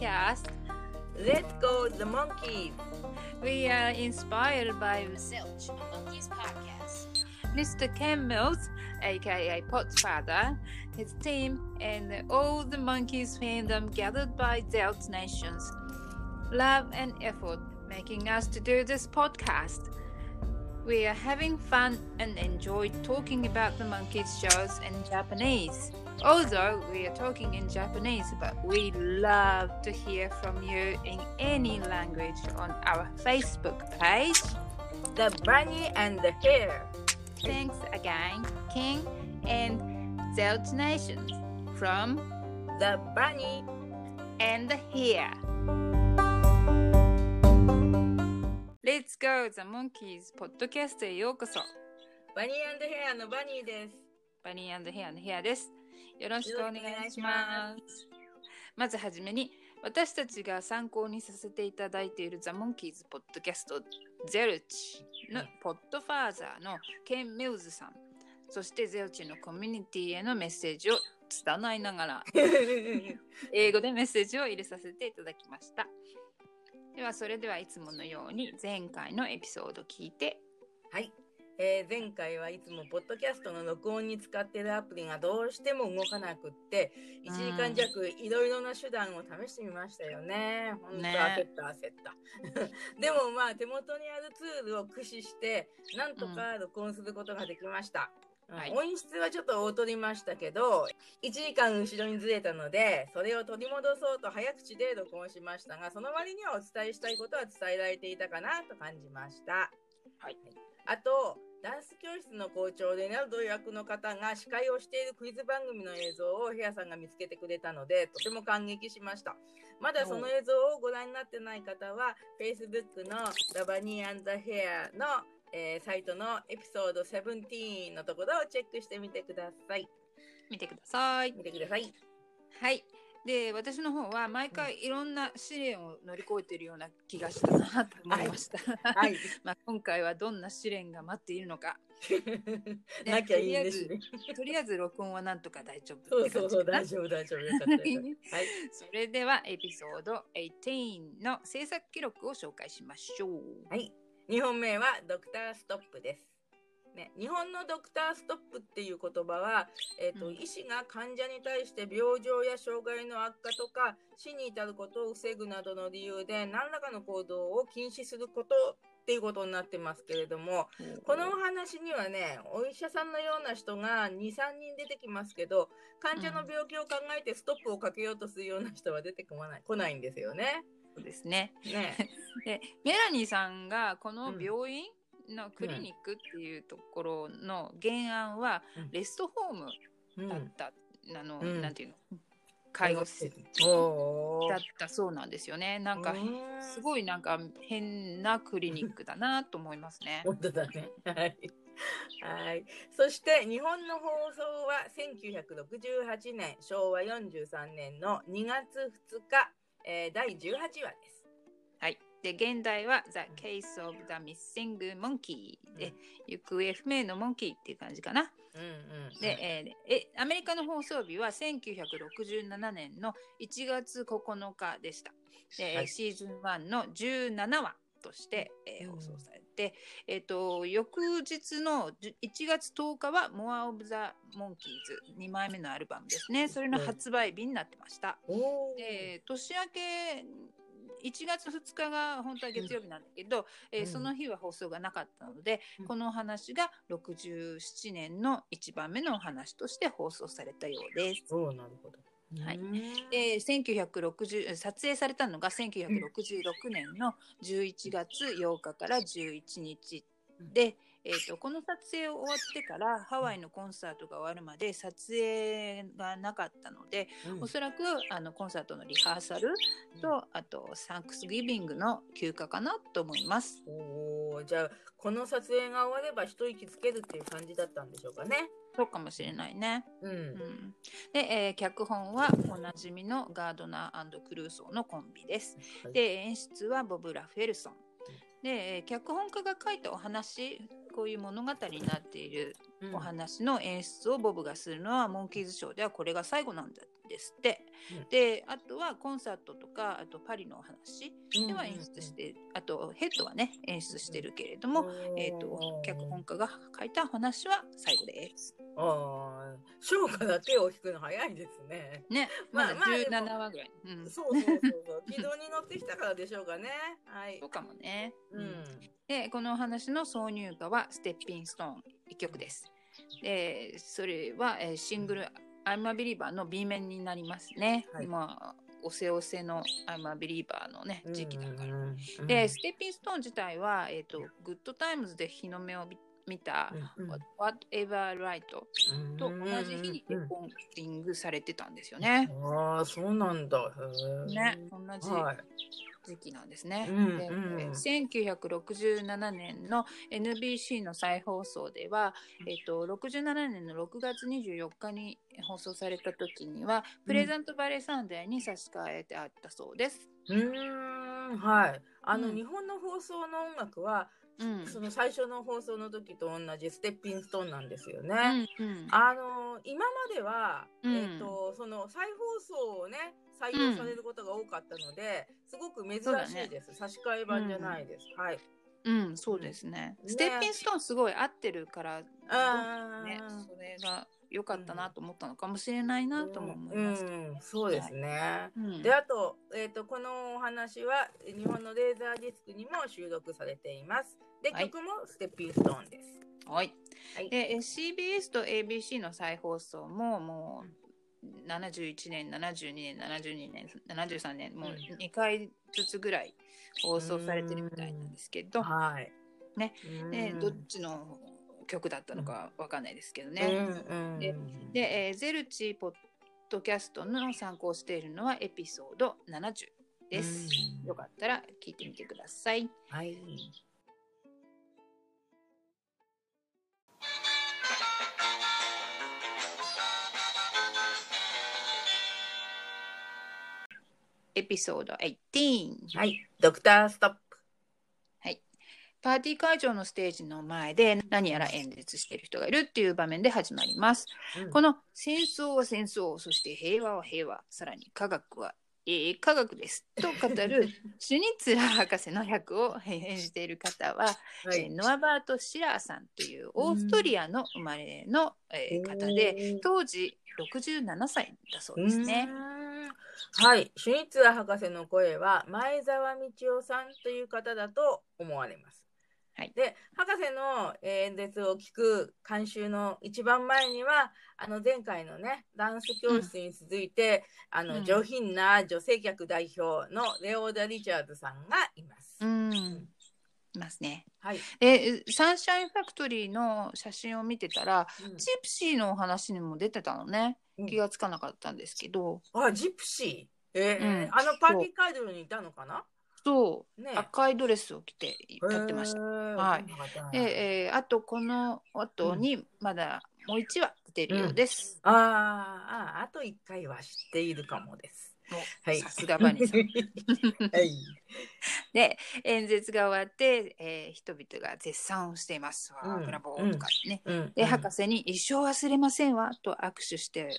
podcast. Let's go the monkey! We are inspired by Zilch, Monkeys podcast. Mr. Ken Mills, aka Potfather, his team, and all the monkeys fandom gathered by Zelt Nations. Love and effort making us to do this podcast. We are having fun and enjoy talking about the monkeys shows in Japanese. Although we are talking in Japanese, but we love to hear from you in any language on our Facebook page. The bunny and the hare. Thanks again, King and Zelt Nations from The bunny. and here. Let's go the monkeys ポッドキャストへようこそ。バニーヘアのバニーです。バニーヘアのヘアです。 よろしくお願いします。まずはじめに、私たちが参考にさせていただいているザ・モンキーズ・ポッドキャストゼルチのポッドファーザーのケン・ミルズさん、そしてゼルチのコミュニティへのメッセージを伝えながら、英語でメッセージを入れさせていただきました。では、それではいつものように前回のエピソードを聞いて、はい、えー前回はいつもポッドキャストの録音に使っているアプリがどうしても動かなくって1時間弱いろいろな手段を試してみましたよね。本当ね焦った焦った。でもまあ手元にあるツールを駆使してなんとか録音することができました。うんはい音質はちょっと劣りましたけど1時間後ろにずれたのでそれを取り戻そうと早口で録音しましたがその割にはお伝えしたいことは伝えられていたかなと感じました。はいあとダンス教室の校長でナルド役の方が司会をしているクイズ番組の映像をヘアさんが見つけてくれたのでとても感激しましたまだその映像をご覧になってない方は Facebook の The Bunny and the Hair の、えーサイトのエピソード17のところをチェックしてみてください見てください。見てくださいはい。で、私の方は毎回いろんな試練を乗り越えているような気がしたなと思いました。はい まあ今回はどんな試練が待っているのか。なきゃいいんですねとりあえず録音はなんとか大丈夫そうそうそう 大丈夫大丈夫はいそれではエピソード18の制作記録を紹介しましょう。はい。2本目はドクターストップです。ね、日本のドクターストップっていう言葉は、えーとうん医師が患者に対して病状や障害の悪化とか死に至ることを防ぐなどの理由で何らかの行動を禁止することっていうことになってますけれどもこのお話にはねお医者さんのような人が23人出てきますけど患者の病気を考えてストップをかけようとするような人は出てこない来ないんですよね。そうですね。ね で、メラニーさんがこの病院のクリニックっていうところの原案はうんレストホームうんだった、あの、うんなんていうの？介護施設だったそうなんですよね。なんかうんすごいなんか変なクリニックだなと思いますね。本当だね。はい。はい。そして日本の放送は1968年昭和43年の2月2日、えー第18話です。はい。で現代は The Case of the Missing Monkey で、行方不明のモンキーっていう感じかな。うんうん。で、えーえアメリカの放送日は1967年の1月9日でした。で、はいシーズン1の17話として、えーうん放送されて、えっ、と翌日のじゅ1月10日は More of the Monkeys 2枚目のアルバムですね。それの発売日になってました。で年明け1月2日が本当は月曜日なんだけど、えーうん。その日は放送がなかったので、うん。このお話が67年の1番目のお話として放送されたようです。おーなるほど。はい。うん。で1960撮影されたのが1966年の11月8日から11日で、えー、とこの撮影終わってからハワイのコンサートが終わるまで撮影がなかったので、うんおそらくあのコンサートのリハーサルとあとサンクスギビングの休暇かなと思います。おーじゃあこの撮影が終われば一息つけるっていう感じだったんでしょうかね。そうかもしれないね。うん。うん、で、えー脚本はおなじみのガードナークルーソーのコンビです。はいで演出はボブ・ラフェルソン。でえー脚本家が書いたお話こういう物語になっているうんお話の演出をボブがするのはモンキーズショーではこれが最後なんだですって。うんであとはコンサートとかあとパリのお話では演出して、あとヘッドはね演出してるけれども、えー、と脚本家が書いた話は最後です。ああ、翔歌だけを弾くの早いですね。ね、まあまあでも17話ぐらい。うん、そうそうそうそう。軌道に乗ってきたからでしょうかね。はいそ。うかもね。うん。でこのお話の挿入歌は「ステッピンストーン」一曲です。でそれは、えーシングル「I'm a Believer」の B 面になりますね。はいまあおせおせの「I'm a Believer」のね時期だから。うんで、ステッピンストーン自体は、えー、とグッドタイムズで日の目を見見たうん Whatever's Right うんと同じ日にレうんコーディングされてたんですよね。ああ、そうなんだ。ね、同じはい。時期なんですね。うんでうん1967年の NBC の再放送では、えっと67年の6月24日に放送された時には、プレザントバレーサンデーに差し替えてあったそうです。うーん、はい。あの、うん日本の放送の音楽は、うんその最初の放送の時と同じステッピンストーンなんですよね。うんうんあの今までは、うんえっ、とその再放送をね採用されることが多かったので、すごく珍しいです。差し替え版じゃないです。はい。うん、そうですね。ねステッピンストーンすごい合ってるから、ね、それが良かったなと思ったのかもしれないなとも思います。うん、そうですね。うんであと,、えー、とこのお話は日本のレーザーディスクにも収録されています。ではい曲もステッピンストーンです。はい。はいで、え CBS と ABC の再放送ももう71年、72年、72年、73年、もううん2回ずつぐらい放送されてるみたいなんですけど、はい。ねうん。ねどっちの曲だったのかわかんないですけどね。うんうんでで、えーゼルチポッドキャストの参考しているのはエピソード70です。うんよかったら聞いてみてください。はい。エピソード18。はい。ドクターストップ。パーティー会場のステージの前で何やら演説している人がいるっていう場面で始まります。うんこの戦争は戦争、そして平和は平和、さらに科学はええ科学ですと語るシュニッツラー博士の役を演じている方は、はい。えーノアバート・シラーさんというオーストリアの生まれの、えー方で、当時67歳だそうですね。はい。シュニッツァー博士の声は前澤道夫さんという方だと思われます。はいで、博士のえー演説を聞く監修の一番前には、あの前回のね、ダンス教室に続いて、あのうん上品な女性客代表のレオーダ・リチャーズさんがいます。うん、いますね。はい。で、サンシャインファクトリーの写真を見てたら、うんジプシーのお話にも出てたのね。うん気がつかなかったんですけど、あ、ジプシー？えーうんあのパーティー会場にいたのかな？そう、ね赤いドレスを着て立ってました。はいたで、えーあとこの後にまだもう1話出てるようです。あーあ、あと1回は知っているかもです。はい。さすがバニーさん はい。で演説が終わって、えー人々が絶賛をしています。わあうんブラボーとかね。うんで博士に「一生忘れませんわ」と握手して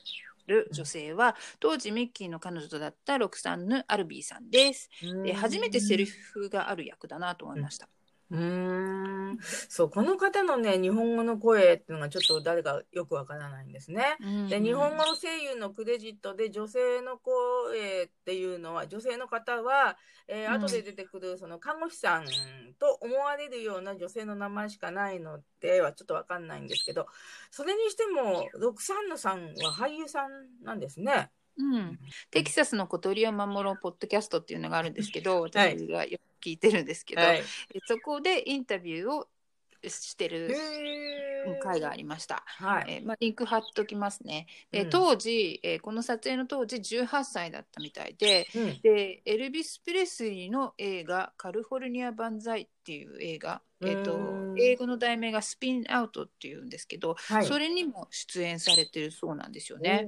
る女性は当時ミッキーの彼女だったロクサンヌ・アルビーさんです。で初めてセリフがある役だなと思いました。うーん。そう、この方のね、日本語の声っていうのがちょっと誰かよくわからないんですね。で、日本語声優のクレジットで女性の声っていうのは、女性の方は、えーうん後で出てくるその看護師さんと思われるような女性の名前しかないのではちょっとわかんないんですけど、それにしても、ロクサンヌさんは俳優さんなんですね。うん、テキサスの小鳥を守ろうポッドキャストっていうのがあるんですけどはい私がよく聞いてるんですけど、はい。えそこでインタビューをしてる回がありました。はい。えーまあ、リンク貼っときますね。でうん当時、えーこの撮影の当時18歳だったみたいでうんでエルビス・プレスリーの映画「カリフォルニア万歳」っていう映画、えー、とうん英語の題名が「スピンアウト」っていうんですけど、はい。それにも出演されてるそうなんですよね。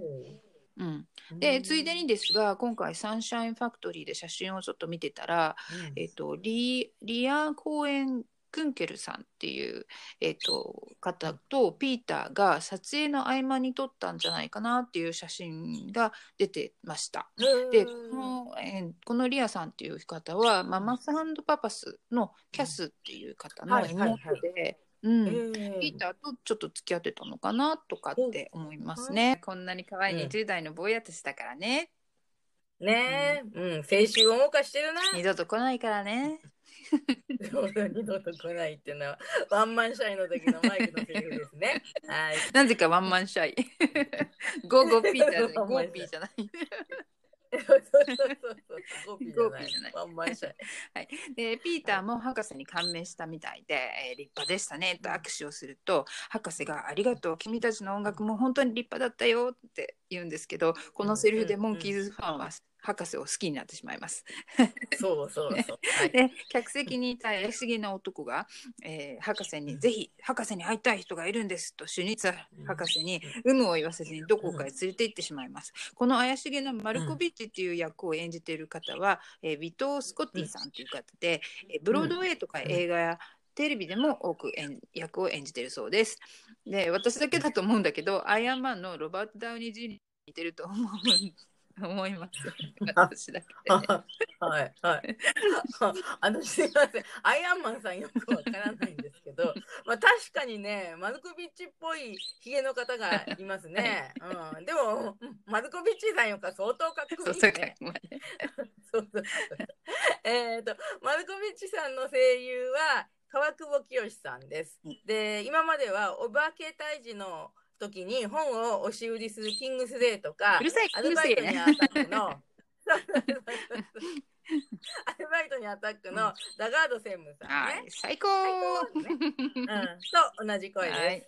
うん、でついでにですが今回サンシャインファクトリーで写真をちょっと見てたら、えっとリリア・コーエンクンケルさんっていう、えー、と方とピーターが撮影の合間に撮ったんじゃないかなっていう写真が出てました。でこの,、えーこのリアさんっていう方はママスパパスのキャスっていう方の妹で。うんえピーターとちょっと付き合ってたのかなとかって思いますね。こんなに可愛いうん20代の坊やとしたからね。ねえ、うん、青春を謳歌してるな。二度と来ないからね。二度と来ないっていうのは、ワンマンシャイの時のマイクのセリフですね。はい。なぜかワンマンシャイ。ゴーゴーピーターでワンマンシャイゴーピーじゃない。そうそうそうそう。ゴーピーじゃない。ワンマンシャイ。でピーターも博士に感銘したみたいで、えー立派でしたねと握手をすると博士が「ありがとう君たちの音楽も本当に立派だったよ」って言うんですけどこのセリフでモンキーズファンは博士を好きになってしまいます。そうそうそう。はい。で客席にいた怪しげな男が、えー博士に「ぜひ博士に会いたい人がいるんです」とシュニッツァー博士に有無を言わせずにどこかへ連れて行ってしまいます。この怪しげなマルコビッチっていう役を演じている方は、えービトー・スコッティさんという方で、えーブロードウェイとか映画やテレビでも多く演役を演じているそうです。で私だけだと思うんだけどアイアンマンのロバート・ダウニー・ジュニアに似てると思う思います。私だけで。はいはい。あのすいません、アイアンマンさんよくわからないんですけど、まあ確かにね、マルコビッチっぽいヒゲの方がいますね。うん、でもうんマルコビッチさんよか相当かっこいういね。そうそうそう。えっとマルコビッチさんの声優は川久保清さんですうん。で今まではお化け退治の時に本を押し売りするキングスデーとかうるさい、アルバイトに。アタックの アルバイトにアタックのダガード専務さんねはい、。最高ね うん、と同じ声です。ははいい。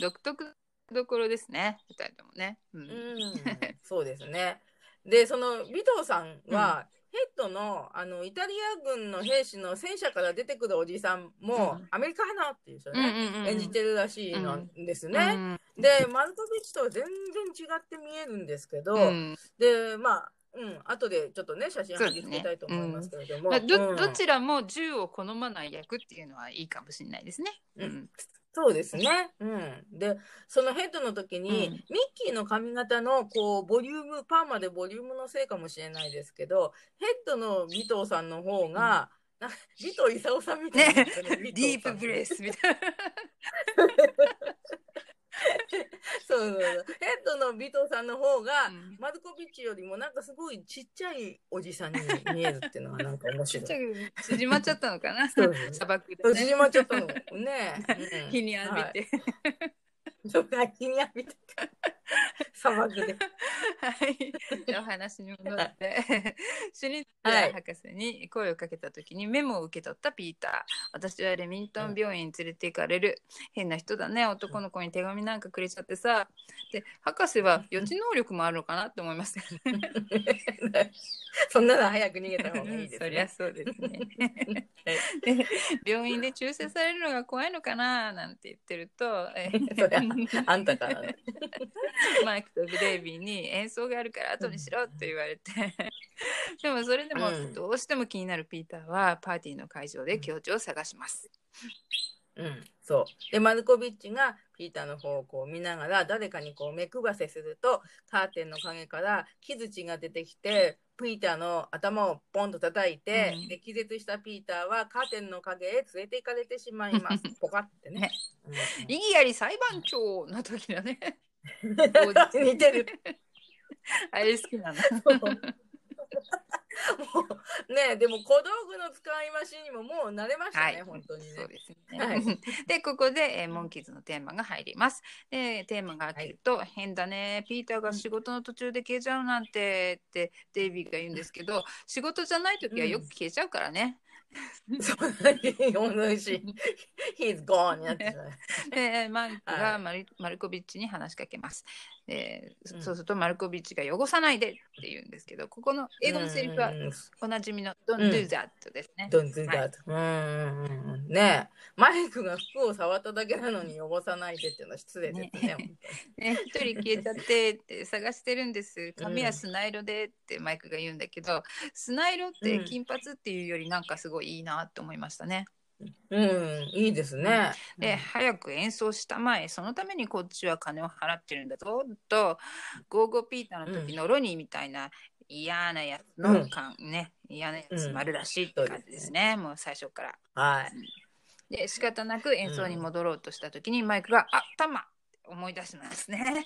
独特どころですね、二人ともね。うんうん、そうですね。で、その尾藤さんは、ヘッドのあのイタリア軍の兵士の戦車から出てくるおじさんも、うん。アメリカ派なっていう人うんね、うんうん。演じてるらしいのですうね。ん。で、マルコビッチとは全然違って見えるんですけど、うん。で、まあ、うん、後でちょっとね、写真貼り付けたいと思いますけれども。まあ、どうん。どちらも銃を好まない役っていうのはいいかもしれないですね。ううんんそうですね。うん。で、そのヘッドの時に、うんミッキーの髪型の、こう、ボリューム、パーマでボリュームのせいかもしれないですけど、ヘッドの尾藤さんの方が、なんか尾藤勲さんみたいな、ねディープブレス。スみたいな。そうそうそう。ヘッドの尾藤さんの方が、うんマルコビッチよりもなんかすごいちっちゃいおじさんに見えるっていうのはなんか面白い。縮まっちゃったのかな？そうそう砂漠で、ね。縮まっちゃったの。ね。う ん日に浴びて。そうか、日に浴びて。砂漠で。はい。お話に戻って、シュニッツ博士に声をかけた時にメモを受け取ったピーター。私はレミントン病院に連れて行かれる。変な人だね。男の子に手紙なんかくれちゃってさ。で、博士は予知能力もあるのかなって思いました。そんなの早く逃げた方がいいです、ね。そりゃそうですね。病院で注射されるのが怖いのかななんて言ってると、あんたからね。マイクとグレイビーに演奏があるから後にしろって言われて でもそれでもうんどうしても気になるピーターはパーティーの会場で境地を探します。うん、そう。で、マルコビッチがピーターの方を見ながら、誰かにこう目配せすると、カーテンの影から木槌が出てきて、ピーターの頭をポンと叩いて、うんで気絶したピーターはカーテンの影へ連れて行かれてしまいます。ポカってね。異議あり裁判長の時だね。うん似てる。あれ好きなの。もうねでも小道具の使い回しにももう慣れましたね、はい本当にねそう。ですね。はい でここで、えーモンキーズのテーマが入ります。でテーマが開けると、変だねピーターが仕事の途中で消えちゃうなんてってデイビーが言うんですけど仕事じゃない時はよく消えちゃうからね。そうだね、本当にし、He's gone になってしまう。でマイクはいがマル,、マルコビッチに話しかけます。でそうん。そうするとマルコビッチが汚さないでって言うんですけどここの英語のセリフはおなじみの「Don't うん do that」ですね。Don't do that. うんねえ。マイクが服を触っただけなのに汚さないでっていうのは失礼ですね。ね、一人消えちゃってって探してるんです。髪は砂色でってマイクが言うんだけど、砂色って金髪っていうよりなんかすごいいいなと思いましたね。うん、いいですね。で、早く演奏したまえ、そのためにこっちは金を払ってるんだぞ、と、ゴーゴーピーターの時のロニーみたいな嫌なやつの感、ね、嫌なやつ丸出しって感じですね、もう最初から。はい。で、仕方なく演奏に戻ろうとした時に、マイクが、あ、タマ思い出しますね。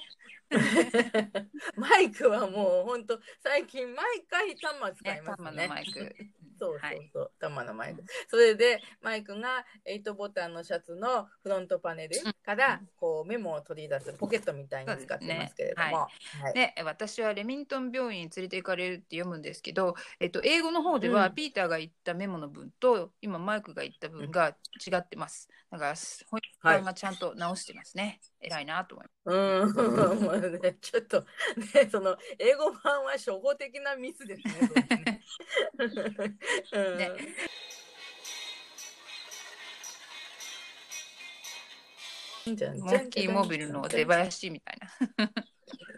マイクはもう本当最近毎回タマ使いね、タマのますね。マイク。そうはいそう。そう、のマイク。それでマイクが8ボタンのシャツのフロントパネルからこうメモを取り出すポケットみたいに使ってますけれども、はい。で私はレミントン病院に連れて行かれるって読むんですけど、えっと、英語の方ではうん。ピーターが言ったメモの文と今マイクが言った文が違ってます。だから翻訳家がちゃんと直してますね。偉いなと思いまうん、もうね、ちょっとね、その英語版は初歩的なミスですね。ねねいいん。じゃん。モンキーモビルの出囃子みたいな。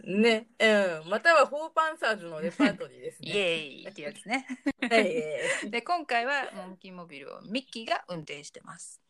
ね、うん、またはフォーパンサーズのレパートリーですイ。エーイってやつね。はい。で今回はモンキーモビルをミッキーが運転してます。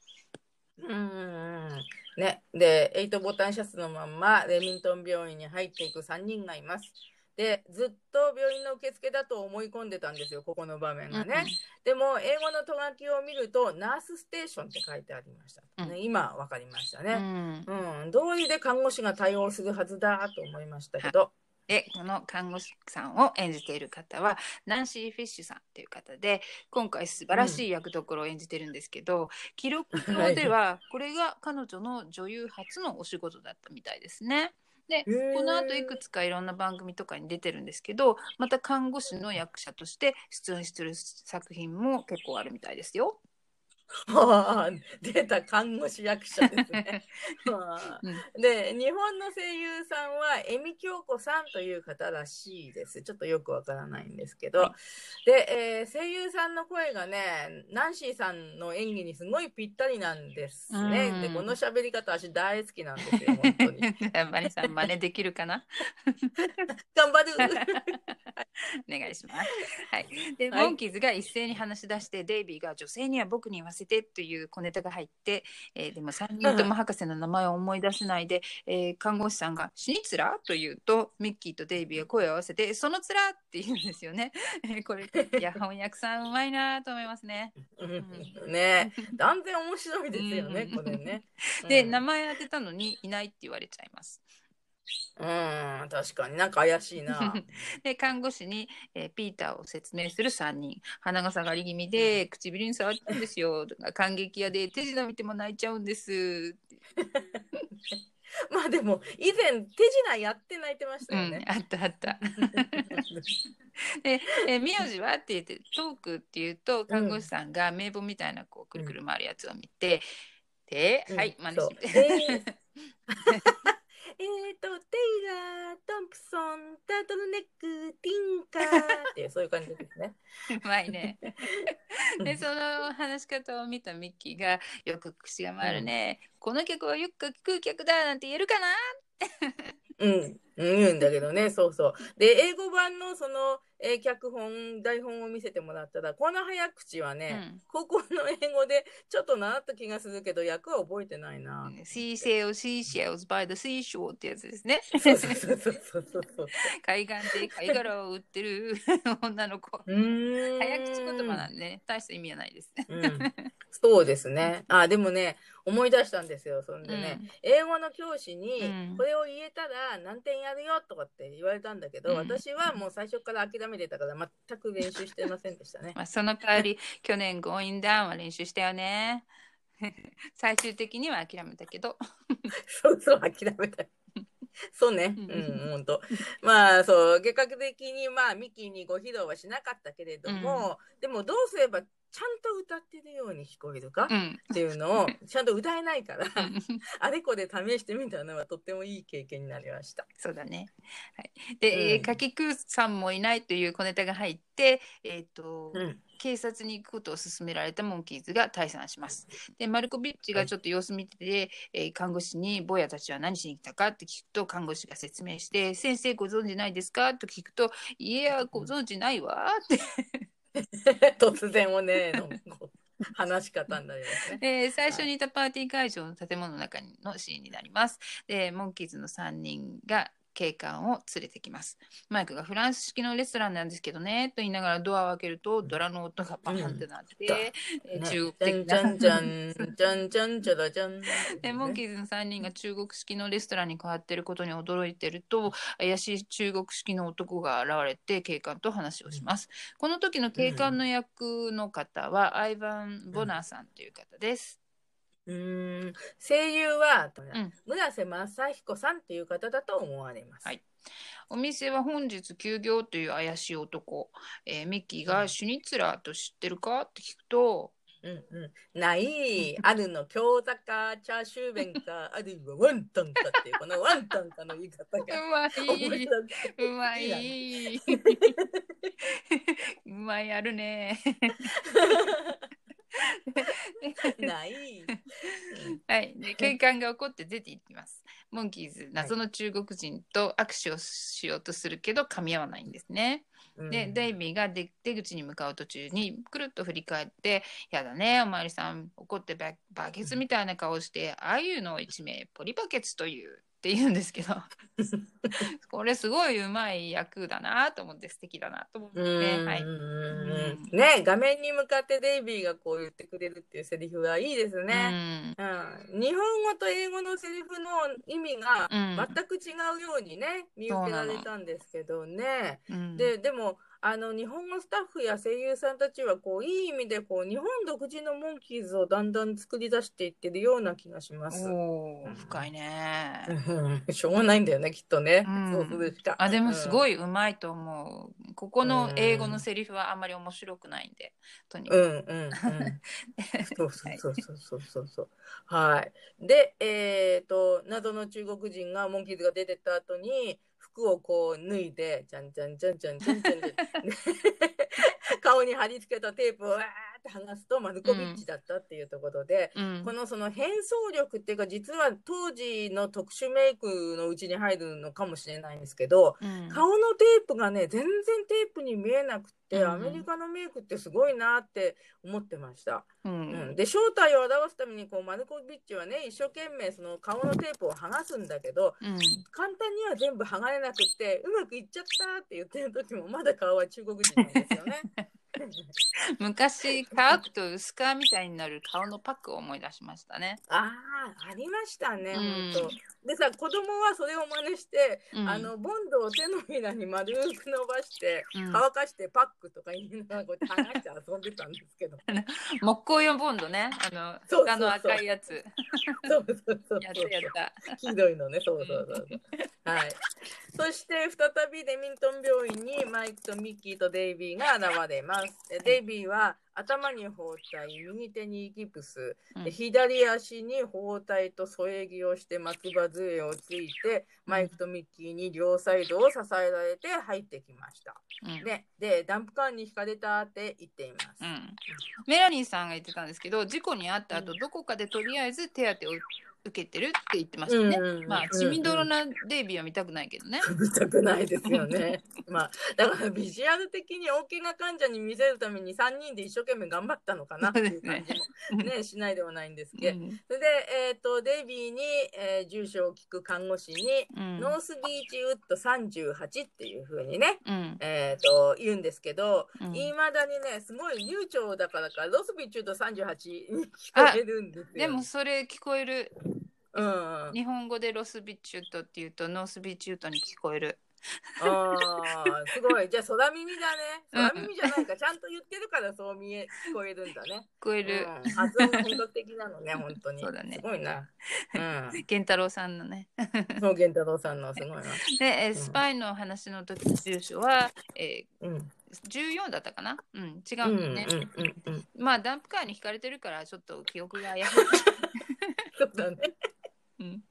うんね、で、8ボタンシャツのまんまレミントン病院に入っていく3人がいます。で、ずっと病院の受付だと思い込んでたんですよ、ここの場面がね。でも、英語のト書きを見ると、ナースステーションって書いてありました。うんね、今、わかりましたうね。ん、うん、道理で看護師が対応するはずだと思いましたけど、でこの看護師さんを演じている方はナンシー・フィッシュさんっていう方で今回素晴らしい役どころを演じてるんですけど、記録上ではこれが彼女の女優初のお仕事だったみたいですね。でこの後いくつかいろんな番組とかに出てるんですけどまた看護師の役者として出演してる作品も結構あるみたいですよ。は あ出た看護師役者ですね。で日本の声優さんは恵美京子さんという方らしいです。ちょっとよくわからないんですけど、はで、えー声優さんの声がねナンシーさんの演技にすごいぴったりなんですね。うん。でこの喋り方私大好きなんですよ本当に。バニさん真似できるかな？頑張る。お願いします。はい。で、はい。モンキーズが一斉に話し出して、デイビーが女性には僕に言わせてという小ネタが入って、えーでも3人とも博士の名前を思い出せないで、えー看護師さんが死につらと言うと、ミッキーとデイビーが声を合わせて、そのつらって言うんですよね。えーこれ、いや、翻訳さんうまいなと思いますね。うんね断然面白いですよねうんこれね。で、うん名前当てたのにいないって言われちゃいます。うん確かに。なんか怪しいな。で看護師に、えーピーターを説明する3人。鼻が下がり気味で唇に触ったんですよ。感激屋で手品見ても泣いちゃうんです、まあでも以前手品やって泣いてましうんたよね。、あったあった。で、えー名字はって言ってトークって言うと看護師さんが名簿みたいなこうくるくる回るやつを見て、で、うん。はい真似してえーえーと、テイラー、トンプソン、タートルネック、ティンカーっていう、そういう感じですね。うまいね。でその話し方を見たミッキーが「よく口が回るね、この曲はよく聞く曲だ」なんて言えるかなうん、言うんだけどね、そうそう。で、英語版のその、えー脚本、台本を見せてもらったら、この早口はね、うん高校の英語でちょっと習った気がするけど、役は覚えてないな。Sea sails, seashells by the seashore ってやつですね。そうそうそうそうそうそう。海岸で貝殻を売ってる 女の子。うーん早口言葉なんでね、大した意味はないです。うん、そうですね。あ、でもね、思い出したんですよ。そんでね、英語の教師にうん、これを言えたら何点やるよとかって言われたんだけど、うん私はもう最初から諦めてたから全く練習してませんでしたね。まあ、その代わり、去年 Going Down は練習したよね。最終的には諦めたけど。そうそう、諦めた。そうね。ううんん、本当。まあ、そう、結果的に、まあ、ミキにご披露はしなかったけれども、でも、どうすれば、ちゃんと歌ってるように聞こえるか？うん。っていうのを、ちゃんと歌えないから、あれこれ試してみたのはとってもいい経験になりました。そうだね。はい、で、うんかきくさんもいないという小ネタが入って、えっ、と、うん。警察に行くことを勧められたモンキーズが退散します。で、マルコビッチがちょっと様子見てて、えー看護師に、坊やたちは何しに来たかって聞くと、看護師が説明して、先生ご存知ないですか？と聞くと、いや、ご存知ないわって。突然おねの。話し方になりますね。で最初にいたパーティー会場の建物の中のシーンになります。でモンキーズの3人が警官を連れてきます。マイクがフランス式のレストランなんですけどねと言いながらドアを開けるとドラの音がバーンってなって、えーね中じゃんじゃ国的なんじゃんじゃん じゃんじゃらじゃん。でモンキーズの3人が中国式のレストランに変わってることに驚いてると怪しい中国式の男が現れて警官と話をします。この時の警官の役の方は、アイヴァン・ボナーさんという方です。うーん。声優は、ん。村瀬正彦さんっていう方だと思われます。はい。お店は本日休業という怪しい男、えーミッキーがシュニッツラーと知ってるかって聞くと、うんうん、ない、あるの餃子かチャーシュー弁か、あるいはワンタンかっていうこのワンタンかの言い方うがま面い、白くてうまい。うまい あるね。ない。はい、で警官が怒って出て行きます。モンキーズ、謎の中国人と握手をしようとするけど噛み合わないんですね。うんで、デイビーが出出口に向かう途中にくるっと振り返って「やだねおまわりさん怒ってババケツみたいな顔してああいうのを一名ポリバケツという」って言うんですけど。これすごいうまい役だなと思って素敵だなと思って、うんはい、うんね画面に向かってデイビーがこう言ってくれるっていうセリフはいいですね。うん、日本語と英語のセリフの意味がうん。全く違うようにね、見受けられたんですけどね。うんうん。ででもあの日本語スタッフや声優さんたちはこういい意味でこう日本独自のモンキーズをだんだん作り出していってるような気がします。深いね。うん しょうがないんだよねきっとね、うんそうするしか。あでもすごい。いうまいと思う。ここの英語のセリフはあんまり面白くないんで、とにかく。うんうんうん。そうそうそうそうそう。はい。で、えっ、と、謎の中国人が、モンキーズが出てった後に、服をこう脱いで、じゃんじゃんじゃんじゃんじゃんじゃん。顔に貼り付けたテープをわーって剥がすと、マルコビッチだったっていうところで、うん。このその変装力っていうか、実は当時の特殊メイクのうちに入るのかもしれないんですけど、うん。顔のテープがね全然テープに見えなくて、うんアメリカのメイクってすごいなって思ってました、ううん。んで正体を表すためにこうマルコビッチはね一生懸命その顔のテープを剥がすんだけどうん。簡単には全部剥がれなくってうまくいっちゃったって言ってる時もまだ顔は中国人なんですよね。昔乾くと薄皮みたいになる顔のパックを思い出しましたね。ああありましたね、うん。本当でさ子供はそれを真似して、うん。あのボンドを手のひらに丸く伸ばしてうん。乾かしてパックとか言いながらこうやって剥がして遊んでたんですけど。木工用ボンドね。あのそうそう赤いやつ。そうそうそう やったやった。黄色いのね。そうそうそうそう。はい。そして再びレミントン病院にマイクとミッキーとデイビーが現れます。でデイビーは頭に包帯右手にギプス。うん。で左足に包帯と添え木をして松葉杖をついてマイクとミッキーに両サイドを支えられて入ってきました。うん。ででダンプカーに轢かれたって言っています。うん。メラニーさんが言ってたんですけど事故に遭った後どこかでとりあえず手当てを受けてるって言ってましたね。うんうんうん。まあ血みどろなデイビーは見たくないけどね。見たくないですよね。ま あだからビジュアル的に大怪我患者に見せるために3人で一生懸命頑張ったのかなっていう感じもね しないではないんですけど、うん。それで、えー、とデイビーに、えー住所を聞く看護師に、うん。ノースビーチウッド38っていうふうにね、うん。えー、と言うんですけどうん。いま、未だにねすごい流暢だからかロスビーチウッド38に聞こえるんですよ。でもそれ聞こえるうん、日本語でロスビッチュートっていうとノースビーチュートに聞こえる。ああ、すごい。じゃあ、空耳だね。うん空耳じゃないか。ちゃんと言ってるからそう見え、聞こえるんだね。聞こえる。うん、発音が本格的なのね、本当に。そうだねすごいな。うん。元太郎さんのね。そう、元太郎さんのすごいな。で、えースパイの話の時の住所は、えうん。ー、14だったかな？うん、違ううんんだよね。うんうんうん。まあ、ダンプカーに轢かれてるから、ちょっと記憶が怪しい。そうだね。うん、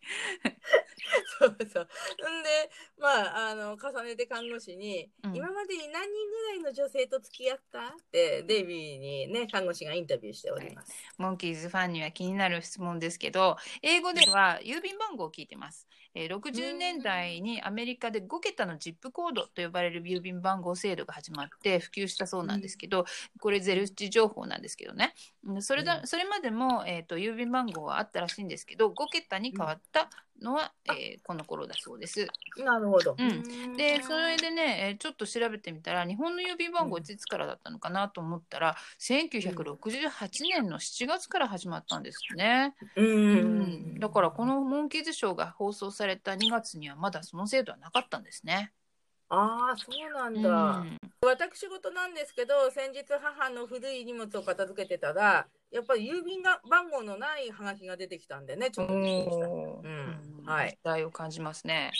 そうそう。んで、まあ、あの、重ねて看護師に、うん今までに何人ぐらいの女性と付き合ったって、デイビーにね、看護師がインタビューしております。モンキーズファンには気になる質問ですけど、英語では郵便番号を聞いてます。えー60年代にアメリカで5桁のジップコードと呼ばれる郵便番号制度が始まって普及したそうなんですけど、これゼルチ情報なんですけどね。うんそれだ、うそれまでも、えー、と郵便番号はあったらしいんですけど、5桁に変わったのは、えーこの頃だそうです。なるほど。うんでそれでね、えーちょっと調べてみたら日本の郵便番号いつからだったのかなと思ったら、1968年の7月から始まったんですね、うん、ううんん、だからこのモンキーズショーが放送された2月にはまだその制度はなかったんですね。ああ、そうなんうだ。ん私事なんですけど、先日母の古い荷物を片付けてたら、やっぱり郵便が番号のないハガキが出てきたんでね、ちょっとびっくりした。うんはい。時代を感じますね。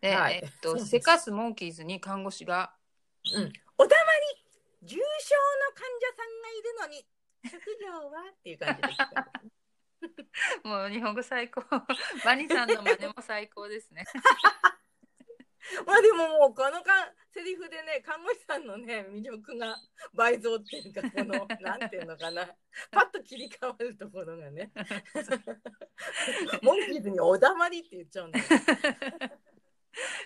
で、はい。えっと、せかすモンキーズに看護師が、うん、おたまに重症の患者さんがいるのに、職業は？っていう感じで聞かれたもう日本語最高。バニさんの真似も最高ですね。まあでももうこのかセリフでね看護師さんのね魅力が倍増っていうかこの なんていうのかな。パッと切り替わるところがね。モンキーズにおだまりって言っちゃうんだよ、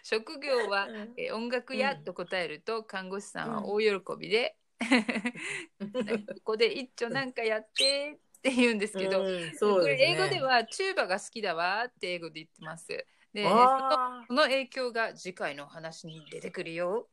職業は、うん。えー音楽屋と答えると、看護師さんは大喜びで、ここで一丁なんかやってって言うんですけど、うん。そうこれ英語ではチューバが好きだわって英語で言ってます。であその影響が次回のお話に出てくるよ。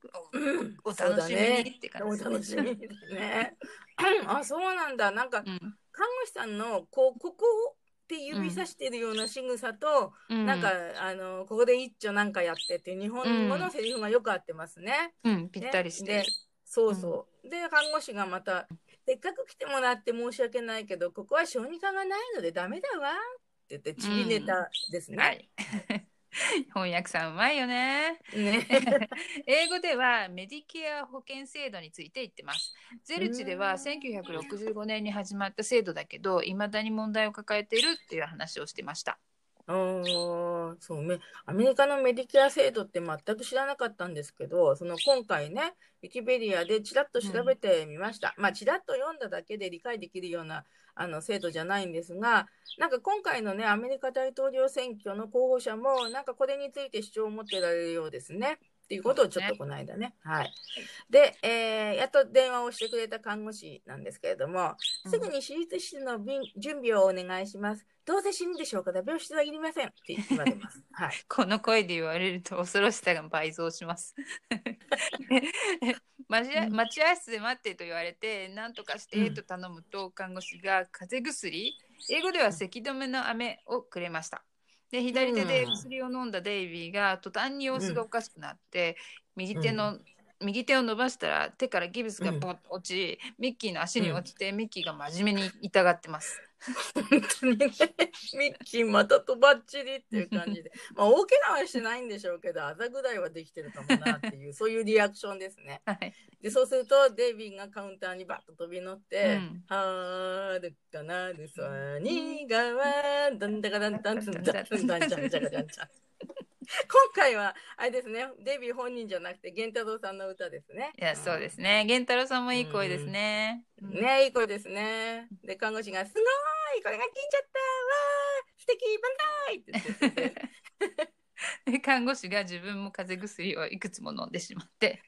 お楽しみに。って感じお楽しみですね。あそうなんだ。なんかうん。看護師さんのこうここって指さしてるような仕草と、うん。なんかあのここで一丁なんかやってっていう日本語のセリフがよく合ってますね。うん、ぴったりして。そうそう。で看護師がまた「せっかく来てもらって申し訳ないけどここは小児科がないのでダメだわ」言ってちびネタですね。はい。翻訳さんうまいよね。ね 英語ではメディケア保険制度について言ってます。ゼルチではうん1965年に始まった制度だけど、いまだに問題を抱えているっていう話をしてました。あーそうめアメリカのメディケア制度って全く知らなかったんですけどその今回ねウィキペディアでちらっと調べてみました、まあちらっと読んだだけで理解できるようなあの制度じゃないんですがなんか今回のねアメリカ大統領選挙の候補者もなんかこれについて主張を持ってられるようですね。っていうことをちょっとこの間ね。はい。で、えーやっと電話をしてくれた看護師なんですけれども、すぐに手術室の便準備をお願いします。どうせ死ぬでしょうか？ら病室はいりませんって言われます。はい。この声で言われると恐ろしさが倍増します。待合室で待ってと言われて何とかしてと頼むと看護師が風邪薬英語では咳止めの飴をくれました。で左手で薬を飲んだデイビーが途端に様子がおかしくなって、右手の、右手を伸ばしたら手からギブスがポッと落ち、ミッキーの足に落ちて、ミッキーが真面目に痛がってます。本当にね、ミッキーまたとばっちりっていう感じで、まあ大怪我はしてないんでしょうけど、あざぐらいはできてるかもなっていう、そういうリアクションですね。はいで、そうすると、デイビーがカウンターにバッと飛び乗って、うんはるかなるさにがわんだんだかだんだんつんだんつんだんちゃんちゃかちゃんちゃん。今回は、あれですね、デイビー本人じゃなくて、源太郎さんの歌ですね。いやそうですね源太郎さんもいい声ですね。うんねいい声ですね。で、看護師が、すごいこれが聞いちゃったわー素敵万歳って言ってて。で看護師が自分も風邪薬をいくつも飲んでしまって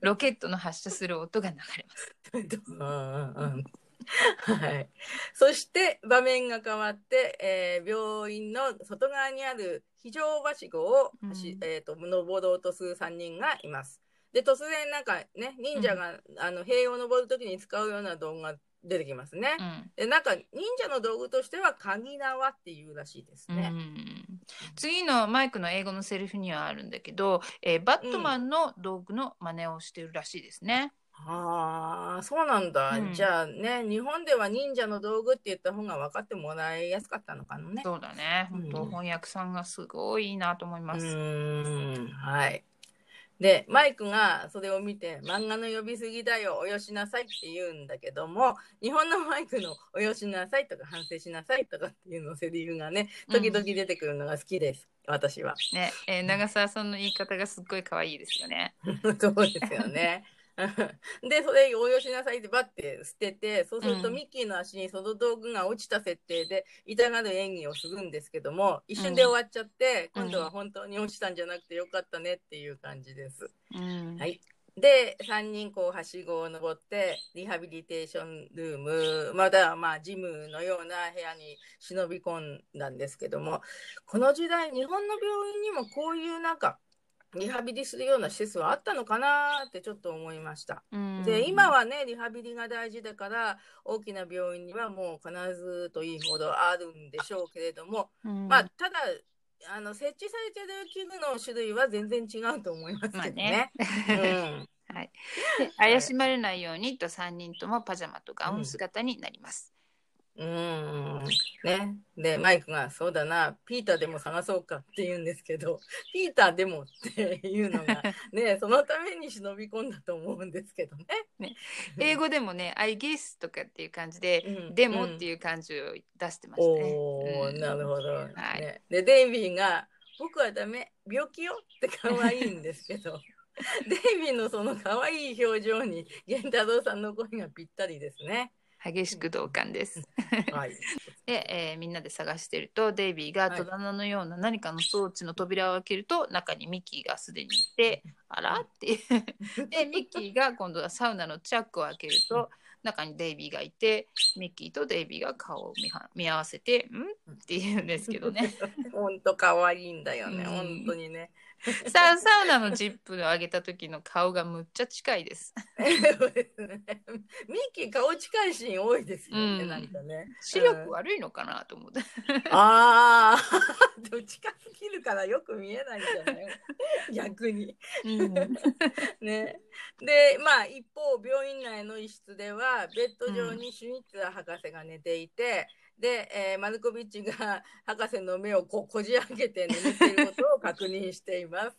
ロケットの発射する音が流れます。うんうんうんはい。そして場面が変わって、えー病院の外側にある非常はしごを、うんしえー、と登ろうとする3人がいます。で突然なんかね忍者が、あの塀を登る時に使うような道具が出てきますね。うんでなんか忍者の道具としては鍵縄っていうらしいですね。うん次のマイクの英語のセリフにはあるんだけど、えーバットマンの道具の真似をしてるらしいですね。ああ、そうなんだ。うんじゃあね、日本では忍者の道具って言った方が分かってもらいやすかったのかなね。そうだね。うん本当翻訳さんがすごいいいなと思います。ん、はい。で、マイクがそれを見て、漫画の呼びすぎだよ、およしなさいって言うんだけども、日本のマイクのおよしなさいとか反省しなさいとかっていうのセリフがね、時々出てくるのが好きです、私は。ね、えー長澤さんの言い方がすっごい可愛いですよね。そうですよね。で、それおよしなさいってバッて捨てて、そうするとうんミッキーの足にその道具が落ちた設定で痛がる演技をするんですけども、一瞬で終わっちゃって、うん今度は本当に落ちたんじゃなくてよかったねっていう感じです。うんはい。で、3人こう、はしごを登って、リハビリテーションルーム、まだまあ、ジムのような部屋に忍び込んだんですけども、この時代、日本の病院にもこういうなんか、リハビリするような施設はあったのかなってちょっと思いました。うんで、今はね、リハビリが大事だから、大きな病院にはもう必ずといいほどあるんでしょうけれども、うんまあ、ただ、あの、設置されてる器具の種類は全然違うと思いますけどね。うん はい、で怪しまれないようにと3人ともパジャマとガウン姿になります。うーん。ね。で、マイクが、そうだな、ピーターでも探そうかって言うんですけど、ピーターでもっていうのが、ね、そのために忍び込んだと思うんですけどね。英語でもね、I guess とかっていう感じで、うんでもっていう感じを出してましたね。おー、うんなるほど。はいね、で、デイビーが、僕はダメ、病気よって可愛いんですけど、デイビーのその可愛い表情に、源太郎さんの声がぴったりですね。激しく同感です。はい。で、えーみんなで探してるとデイビーがはい。戸棚のような何かの装置の扉を開けると中にミッキーがすでにいてあら？っていう。でミッキーが今度はサウナのチャックを開けると中にデイビーがいてミッキーとデイビーが顔を見合わせて「ん?」って言うんですけどね。本当可愛いんだよね、うん。本当にね。ササウナのジップを上げた時の顔がむっちゃ近いです そうですね。ミッキー顔近いシーン多いですよね、うんなんかね。視力悪いのかなと思ってああ、でも近すぎるからよく見えないんじゃない？逆に。うんね。で、まあ一方、病院内の一室では、ベッド上にシュニッツァー博士が寝ていて、で、えーマルコビッチが 博士の目をこうこじ開けて眠っていることを確認しています。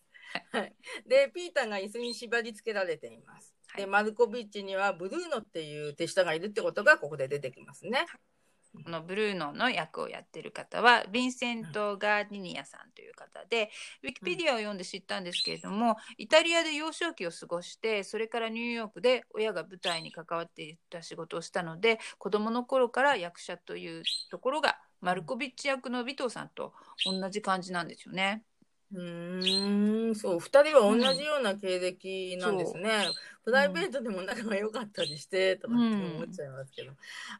はい、で、ピーターが椅子に縛り付けられています。で、はいマルコビッチにはブルーノっていう手下がいるってことがここで出てきますね。このブルーノの役をやってる方はヴィンセント・ガーディニアさんという方でウィキペディアを読んで知ったんですけれどもイタリアで幼少期を過ごしてそれからニューヨークで親が舞台に関わっていた仕事をしたので子供の頃から役者というところがマルコビッチ役の尾藤さんと同じ感じなんですよね。うーん、そう、二人は同じような経歴なんですね。プライベートでも仲が良かったりして、とかって思っちゃいますけど。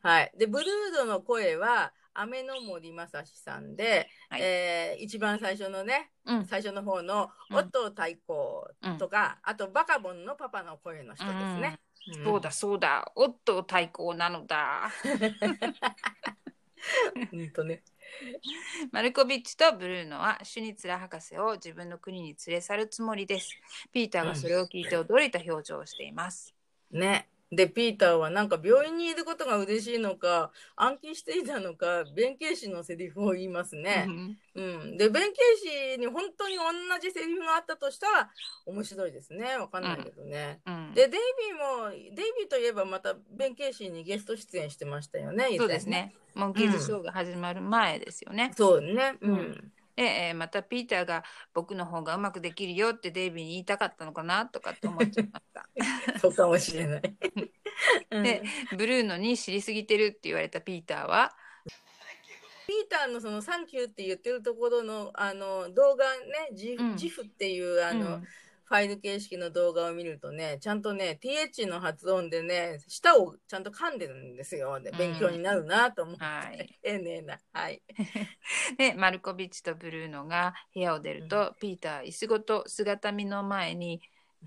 はい。で、ブルードの声は、雨の森正史さんで、はいえー一番最初のね、うん、最初の方の、うんオットー太鼓とか、あと、バカボンのパパの声の人ですね。んそうだそうだオットー対抗なのだ。ほんとね。マルコビッチとブルーノはシュニツラ博士を自分の国に連れ去るつもりです。ピーターがそれを聞いて驚いた表情をしています。ね。で、ピーターはなんか病院にいることが嬉しいのか、暗記していたのか、弁慶師のセリフを言いますね。うんうん。で、弁慶師に本当に同じセリフがあったとしたら面白いですね。わかんないけどね。うんで、デイビーも、デイビーといえばまた弁慶師にゲスト出演してましたよね。以前そうです。ね。モンキーズショーが始まる前ですよね。そうね。ううんえーまたピーターが僕の方がうまくできるよってデイビーに言いたかったのかなとかって思っちゃいました。そうかもしれない。うんでブルーノに知りすぎてるって言われたピーターは、ピーターのそのサンキューって言ってるところのあの動画ね、ジうんジフっていうあの、うんファイル形式の動画を見るとね、ちゃんとね、TH の発音でね、舌をちゃんと噛んでるんですよ。でうん勉強になるなと思って、はい丁寧な。はい。でマルコビッチとブルーノが部屋を出ると、ピーター椅子ごと姿見の前に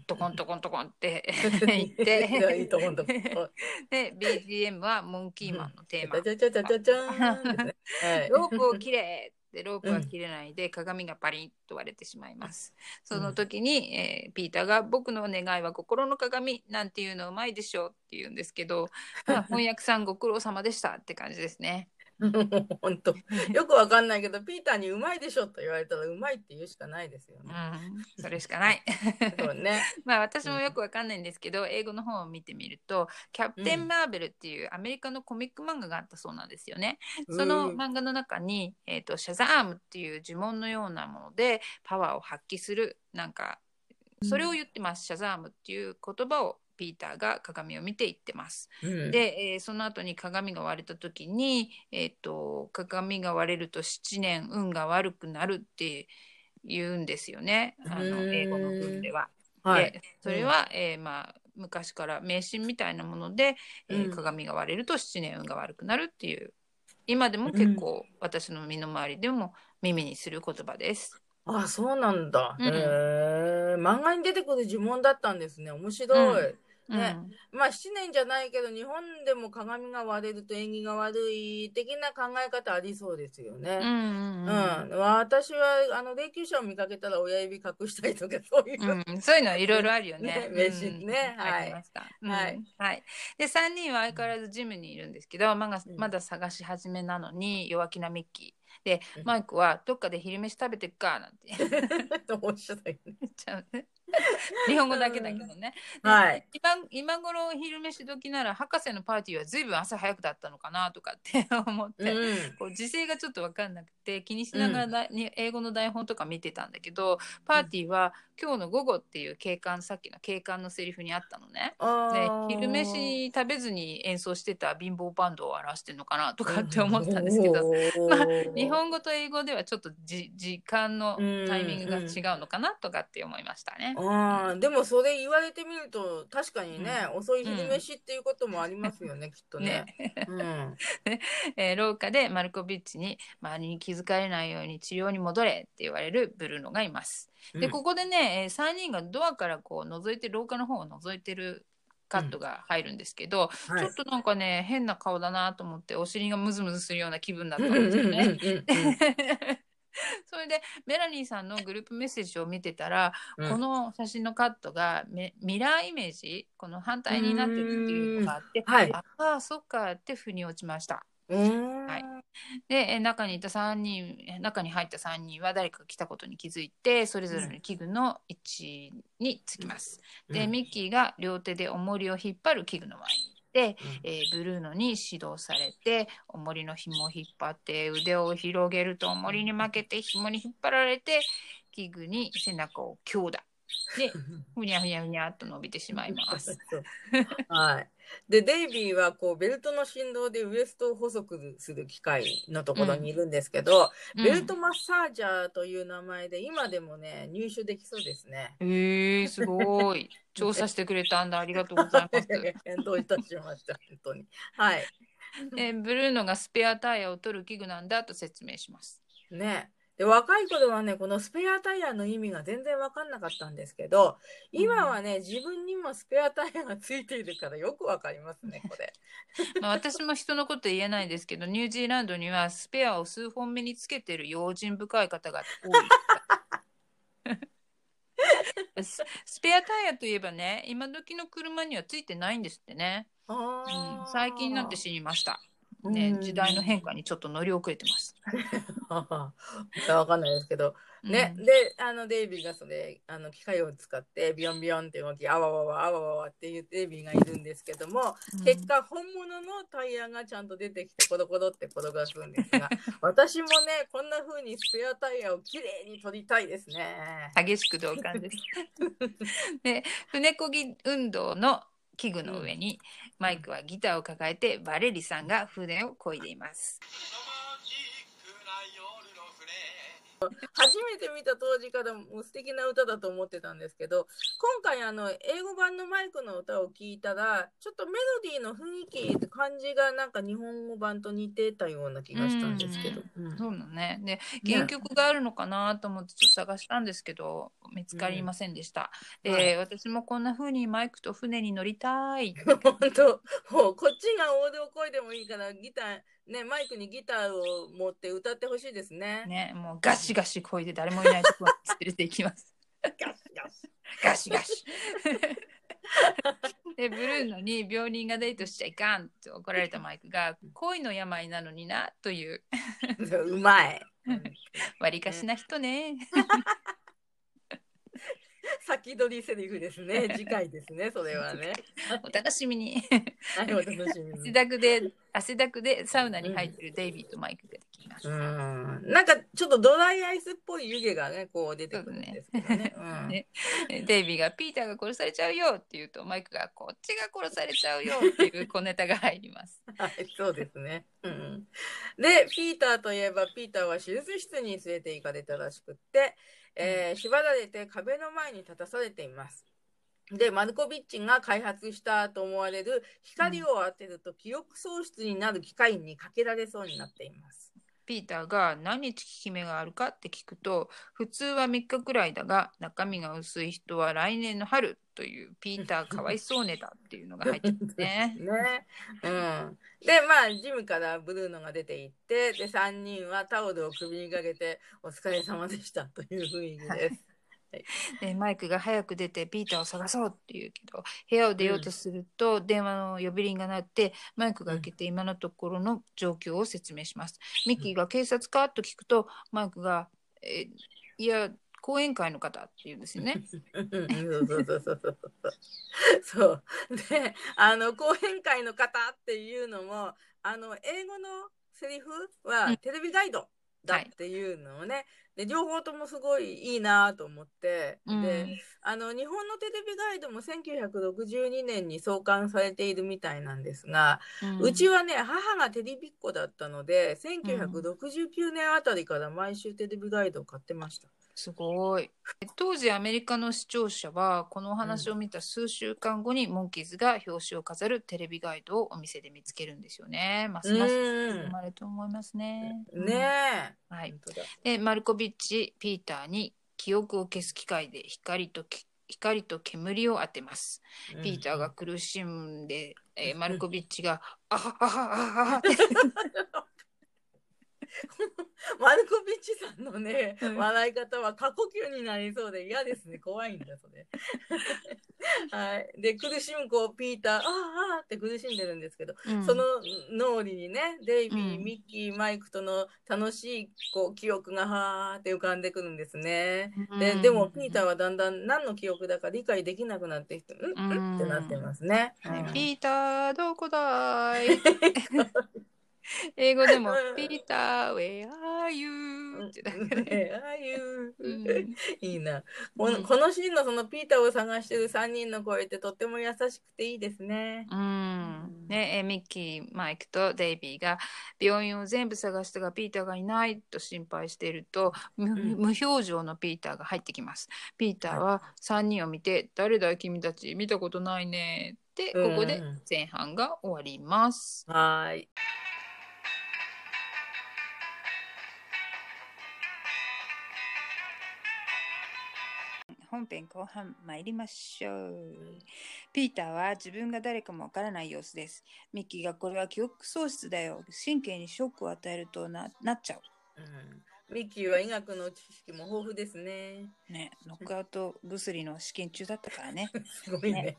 トコントコントコンって 言っいやいいてと思うんだ。で BGM はモンキーマンのテーマちゃちゃちゃちゃちゃーん。ロープを切れってロープは切れないで鏡がパリッと割れてしまいます。その時に、えーピーターが僕の願いは心の鏡なんていうのうまいでしょうって言うんですけど、まあ 翻訳さんご苦労様でしたって感じですね。本当 よくわかんないけど、ピーターにうまいでしょと言われたらうまいって言うしかないですようね。ん、それしかない。そうね。まあ私もよくわかんないんですけど、英語の本を見てみると、キャプテン・マーベルっていうアメリカのコミック漫画があったそうなんですよね。そのうん漫画の中に、えー、とシャザームっていう呪文のようなものでパワーを発揮するなんかそれを言ってます、シャザームっていう言葉をピーターが鏡を見て言ってます。うん、で、えーその後に鏡が割れた時に、えー、と鏡が割れると7年運が悪くなるって言うんですよねあのうん英語の文では。はい。でそれは、えーまあ、昔から迷信みたいなもので、えーうん鏡が割れると7年運が悪くなるっていう今でも結構、私の身の回りでも耳にする言葉です。あ、そうなんだ。うんへえ。漫画に出てくる呪文だったんですね。面白い。ね。うん。まあ、7年じゃないけど、日本でも鏡が割れると縁起が悪い的な考え方ありそうですよね。うんうんうん。うん、私はあの霊柩車を見かけたら親指隠したりとかそういう、うん、そういうのはいろいろあるよね。ねねうん。はい。はい。はい。で、3人は相変わらずジムにいるんですけど、まだうん。まだ探し始めなのに弱気なミッキー。でうん、マイクはどっかで昼飯食べてっかなんて。面白いね。言 っちゃうね。日本語だけだけどね。ではい。今今頃昼飯時なら博士のパーティーはずいぶん朝早くだったのかなとかって 思って、うん。こう時勢がちょっと分かんなくて気にしながらだ、に英語の台本とか見てたんだけどパーティーは今日の午後っていう警官さっきの警官のセリフにあったのね。で昼飯食べずに演奏してた貧乏バンドを表してるのかなとかって思ったんですけど、まあ日本語と英語ではちょっとじ時間のタイミングが違うのかなとかって思いましたね。あーでもそれ言われてみると確かにね、遅い昼飯っていうこともありますよね、きっとね。ね。うん。えー廊下でマルコビッチに周りに気づかれないように治療に戻れって言われるブルーノがいます。でうん。ここでね、え3人がドアからこう覗いて廊下の方を覗いてるカットが入るんですけど、はい。ちょっとなんかね変な顔だなと思ってお尻がムズムズするような気分だったうんんですよね。それでメラニーさんのグループメッセージを見てたら、うん。この写真のカットがめミラーイメージこの反対になってるっていうのがあって、うん。はい。ああそっかって腑に落ちました。はい。でえ中にいた3人中に入った3人は誰かが来たことに気づいてそれぞれの器具の位置につきます。でうん。ミッキーが両手で重りを引っ張る器具の前にうんえーブルーノに指導されて重りの紐を引っ張って腕を広げると重りに負けて紐に引っ張られて器具に背中を強打で ふにゃふにゃふにゃっと伸びてしまいます。はい。で、デイビーはこうベルトの振動でウエストを細くする機械のところにいるんですけど、ベルトマッサージャーという名前で今でもね、入手できそうですね。うん、えー、すごい調査してくれたんだありがとうございます。どういたしました、本当に。はい。えーブルーノがスペアタイヤを取る器具なんだと説明します。ね。で、若い頃はね、このスペアタイヤの意味が全然わかんなかったんですけど、今はね、自分にもスペアタイヤがついているからよくわかりますね、これ。まあ、私も人のこと言えないですけどニュージーランドにはスペアを数本目につけてる用心深い方が多いススペアタイヤといえばね今時の車にはついてないんですってね、あうんー、最近になって知りました、うん、ね時代の変化にちょっと乗り遅れてます、わかんないですけど、ね、うん。で、あの、デイビーがそれ、あの、機械を使って、ビヨンビヨンって動き、あわわわ、あわわわっていうデイビーがいるんですけども、うん。結果、本物のタイヤがちゃんと出てきて、コロコロって転がすんですが、私もね、こんな風にスペアタイヤをきれいに取りたいですね。激しく同感です。で船こぎ運動の器具の上に、マイクはギターを抱えてバレリさんが船を漕いでいます初めて見た当時からもう素敵な歌だと思ってたんですけど今回あの英語版のマイクの歌を聞いたらちょっとメロディーの雰囲気って感じがなんか日本語版と似てたような気がしたんですけど。うんそうなのね。で、原曲があるのかなと思ってちょっと探したんですけど、見つかりませんでした。で、はい私もこんな風にマイクと船に乗りたい。本当もうこっちがオーディオ声でもいいからギターねマイクにギターを持って歌ってほしいですね。ね、もうガシガシこいで誰もいないところに連れて行きます。ガシガシガシガシ。でブルーノに病人がデートしちゃいかんと怒られたマイクが恋の病なのになという うまい。割りかしな人ね。先取りセリフですね。次回ですね、それはね。お楽しみに。はい、お楽しみ汗に。だくで汗だくでサウナに入ってるデイビーとマイクができます。うん。なんかちょっとドライアイスっぽい湯気がね、こう出てくるんですけどね。うんねデイビーがピーターが殺されちゃうよって言うとマイクがこっちが殺されちゃうよっていう小ネタが入ります。はい、そうですね。うん。で、ピーターといえば、ピーターは手術室に連れて行かれたらしくって、えー縛られて壁の前に立たされています。で、マルコビッチが開発したと思われる光を当てると記憶喪失になる機械にかけられそうになっています。ピーターが何日効き目があるかって聞くと普通は3日くらいだが中身が薄い人は来年の春というピーターかわいそうねだっていうのが入ってますね。ね。うん。で、まあ、ジムからブルーノが出て行って、で、3人はタオルを首にかけて、お疲れ様でしたという雰囲気です。でマイクが早く出てピーターを探そうって言うけど部屋を出ようとすると電話の呼び鈴が鳴ってマイクが開けて今のところの状況を説明します。ミッキーが警察か？と聞くとマイクが「えいや講演会の方」って言うんですよね。うんうんそうそうそうそうそう。そう。で、あの、講演会の方っていうのも、あの、英語のセリフうはんテレビガイドだっていうのをね、で、両方ともすごいいいなと思って、うんで、あの、日本のテレビガイドも1962年に創刊されているみたいなんですが、うちはね、母がテレビっ子だったので、1969年あたりから毎週テレビガイドを買ってました。すごい。当時アメリカの視聴者はこのお話を見た数週間後にモンキーズが表紙を飾るテレビガイドをお店で見つけるんですよね。ますますうん生まれると思いますね。ねえ。はい。本当だでマルコビッチピーターに記憶を消す機械で光とき光と煙を当てます。ピーターが苦しんで、えー マルコビッチが「あはあはあはあ」って マルコビッチさんのね、うん笑い方は過呼吸になりそうで嫌ですね。怖いんだ、それ。はい。で、苦しむ子、ピーター、あーあーって苦しんでるんですけど、うんその脳裏にね、デイビー、うんミッキー、マイクとの楽しいこう記憶がはーって浮かんでくるんですね。で、うんでも、ピーターはだんだん何の記憶だか理解できなくなってきて、うん、うんってなってますね。うんピーターどこだい 英語でもうん「ピーター where are you?」ってだからね。ねああいう、うん。いいな。このうん。このシーンのそのピーターを探してる3人の声ってとっても優しくていいですね。うん。ね、えミッキー、マイクとデイビーが病院を全部探したがピーターがいないと心配していると無ん。無表情のピーターが入ってきます。ピーターは3人を見て「誰だい君たち？見たことないね」ってここでうん。前半が終わります。はーい。本編後半参りましょう。ピーターは自分が誰かもわからない様子です。ミッキーがこれは記憶喪失だよ。神経にショックを与えるとななっちゃう。うん、ミッキーは医学の知識も豊富ですね。ね、ノックアウト薬の試験中だったからね。すごいね。ね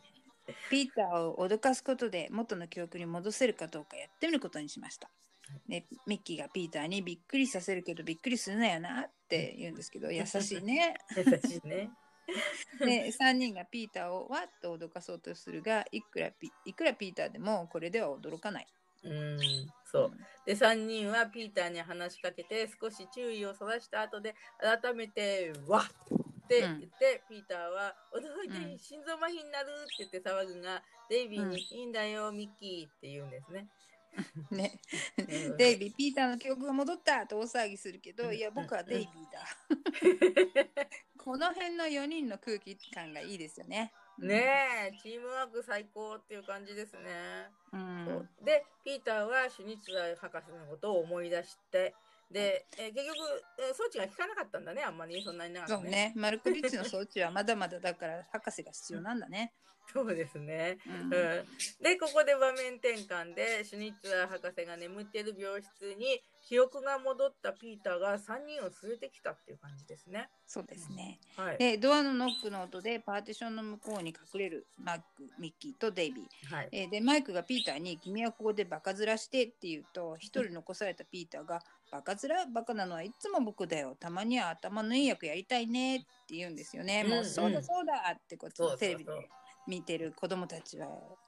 ピーターを脅かすことで元の記憶に戻せるかどうかやってみることにしました。ね、ミッキーがピーターにびっくりさせるけどびっくりするなよなって言うんですけど優しいね。優しいね。で3人がピーターをわっと脅かそうとするがいくらピいくらピーターでもこれでは驚かない。うん、そう。で、3人はピーターに話しかけて少し注意をそらした後で改めて「わっ!」って言って、ピーターは「驚いてうん心臓麻痺になる!」って言って騒ぐがデイビーにうん「いいんだよミッキー」って言うんですね。ね、うんデイビー、ピーターの記憶が戻ったと大騒ぎするけど、うんいや、僕はデイビーだ。この辺の4人の空気感がいいですよね。ねえチームワーク最高っていう感じですね。うん。でピーターはシュニッツァー博士のことを思い出してで、えー結局、えー装置が効かなかったんだね、あんまりそんなに長くそうね。マルコビッチの装置はまだまだだから博士が必要なんだね。そうですね。うんうん、でここで場面転換でシュニッツァー博士が眠っている病室に記憶が戻ったピーターが3人を連れてきたっていう感じですね。そうですね。はい。で、ドアのノックの音でパーティションの向こうに隠れるマック、ミッキーとデイビー。はい。えーで、マイクがピーターに君はここでバカ面してって言うと、一人残されたピーターがバカ面バカなのはいつも僕だよ。たまには頭のいい役やりたいねって言うんですよね。うんもうそうだそうだってことテレビで見てる子供たちは